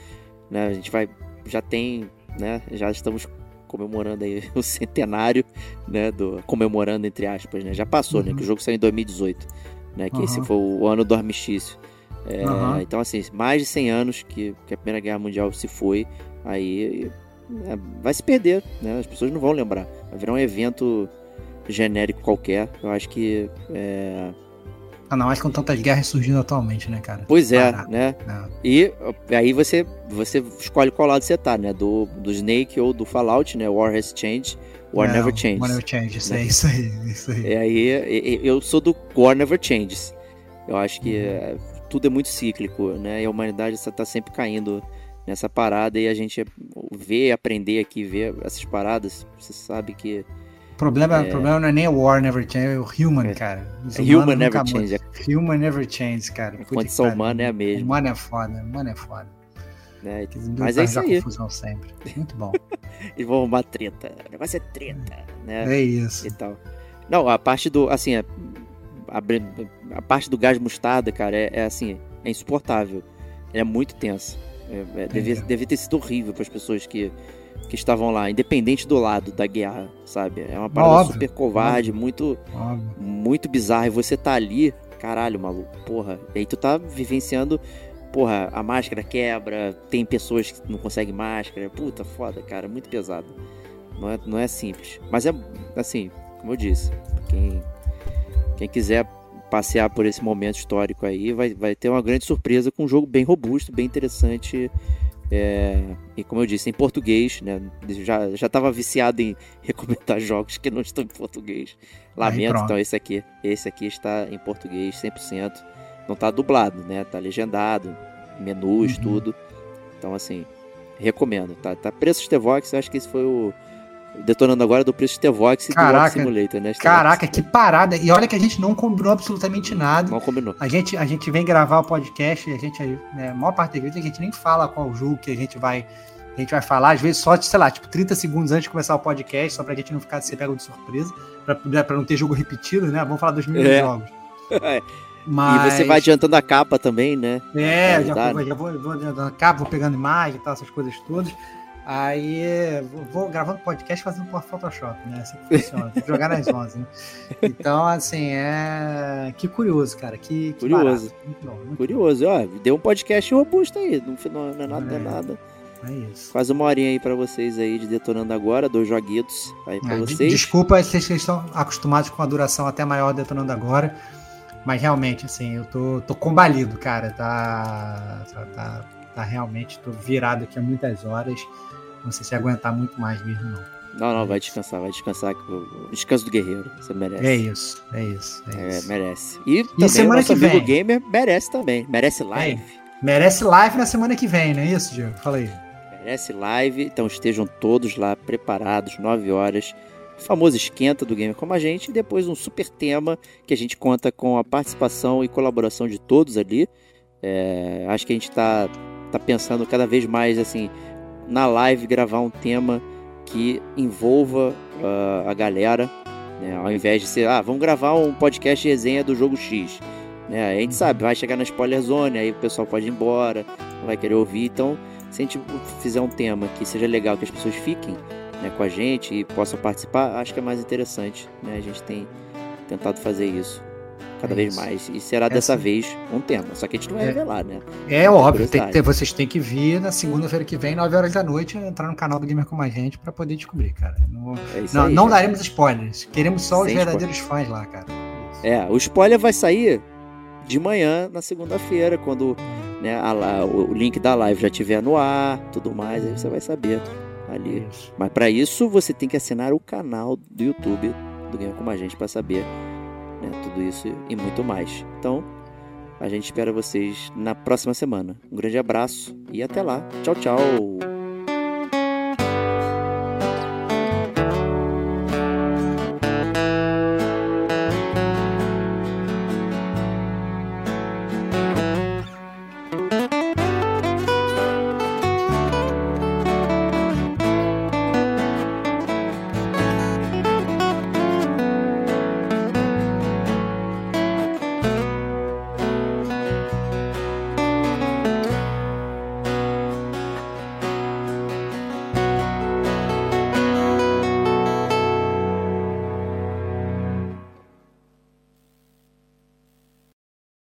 Né? A gente vai. Já tem. Né? Já estamos comemorando aí o centenário, né? Do, comemorando entre aspas, né? Já passou, uhum. né? Que o jogo saiu em 2018, né? Que uhum. esse foi o ano do armistício. É, uhum. Então, assim, mais de 100 anos que, que, a Primeira Guerra Mundial se foi, aí é, vai se perder, né? As pessoas não vão lembrar. Vai virar um evento genérico qualquer. Eu acho que é, Ainda mais com tantas guerras surgindo atualmente, né, cara? Pois é, né? É. E aí você, você escolhe qual lado você tá, né? Do, do Snake ou do Fallout, né? War has changed, War é, never changes. War never changes, né? é isso aí, isso aí. E aí eu sou do War never changes. Eu acho que uhum. tudo é muito cíclico, né? E a humanidade está sempre caindo nessa parada e a gente vê, aprender aqui, ver essas paradas, você sabe que problema, é... problema não é nem o War Never Change, é o Human, é. cara. É human Never Change. Human Never Change, cara. A condição humana é a mesma. Humano é foda, humano é foda. É, mas é isso aí. confusão sempre. Muito bom. e vão arrumar treta. O negócio é treta, né? É isso. E tal. Não, a parte do, assim, a, a, a parte do gás mostarda, cara, é, é, assim, é insuportável. É muito tenso. É, é, devia, devia ter sido horrível para as pessoas que que estavam lá, independente do lado da guerra, sabe? É uma parada óbvio, super covarde, óbvio, muito óbvio. muito bizarra. E você tá ali, caralho, maluco, porra. E aí tu tá vivenciando, porra, a máscara quebra, tem pessoas que não conseguem máscara. Puta, foda, cara, muito pesado. Não é, não é simples. Mas é, assim, como eu disse, quem, quem quiser passear por esse momento histórico aí, vai, vai ter uma grande surpresa com um jogo bem robusto, bem interessante é, e como eu disse, em português, né? Já, já tava viciado em recomendar jogos que não estão em português. Lamento, então esse aqui. Esse aqui está em português 100%. Não tá dublado, né? Tá legendado, menus, uhum. tudo. Então, assim, recomendo. Tá, tá preço The Vox, eu acho que esse foi o, detonando agora do preço de T-Vox e caraca, do Simulator, né? Caraca, que parada. E olha que a gente não combinou absolutamente nada. Não combinou. A gente, a gente vem gravar o podcast e a gente, né, a maior parte da vezes a gente nem fala qual jogo que a gente vai a gente vai falar, às vezes só, sei lá, tipo 30 segundos antes de começar o podcast, só pra gente não ficar se pega de surpresa, pra, né, pra não ter jogo repetido, né? Vamos falar dos mesmos é. jogos. É. Mas... E você vai adiantando a capa também, né? É, já, vou, né? já vou, vou adiantando a capa, vou pegando imagem e tal, essas coisas todas. Aí vou gravando podcast fazendo por Photoshop, né? Assim que funciona. jogar nas 11, né? Então, assim, é. Que curioso, cara. Que, que curioso. Muito bom, muito curioso. Bom. Ó, deu um podcast robusto aí. Não, não é nada, é. não é nada. É isso. Quase uma horinha aí para vocês aí de Detonando Agora, dois joguitos aí pra é, vocês. Desculpa se vocês estão acostumados com a duração até maior Detonando Agora, mas realmente, assim, eu tô, tô combalido, cara. Tá, tá, tá, tá realmente, tô virado aqui há muitas horas. Não sei se aguentar muito mais mesmo, não. Não, não, vai descansar, vai descansar. Descanso do guerreiro, você merece. É isso, é isso. É, é isso. merece. E, e também semana o que vem. gamer merece também. Merece live. É, merece live na semana que vem, não é isso, Diego? Fala aí. Merece live, então estejam todos lá preparados, 9 horas. O famoso esquenta do Gamer como a gente. E depois um super tema que a gente conta com a participação e colaboração de todos ali. É, acho que a gente está tá pensando cada vez mais assim na live gravar um tema que envolva uh, a galera, né? ao invés de ser, ah, vamos gravar um podcast resenha do jogo X. Né? A gente sabe, vai chegar na spoiler zone, aí o pessoal pode ir embora, não vai querer ouvir. Então, se a gente fizer um tema que seja legal, que as pessoas fiquem né, com a gente e possam participar, acho que é mais interessante. Né? A gente tem tentado fazer isso cada é vez mais. E será é dessa assim. vez um tema. Só que a gente não vai é, revelar, né? É óbvio, tem que ter, vocês têm que vir na segunda-feira que vem, 9 horas da noite, entrar no canal do Gamer com a gente para poder descobrir, cara. Não, é não, aí, não daremos spoilers. Queremos só Sem os verdadeiros spoiler. fãs lá, cara. É, o spoiler vai sair de manhã na segunda-feira, quando né, a, o link da live já estiver no ar, tudo mais, aí você vai saber ali. Isso. Mas para isso você tem que assinar o canal do YouTube do Gamer com a gente para saber né, tudo isso e muito mais. Então, a gente espera vocês na próxima semana. Um grande abraço e até lá. Tchau, tchau.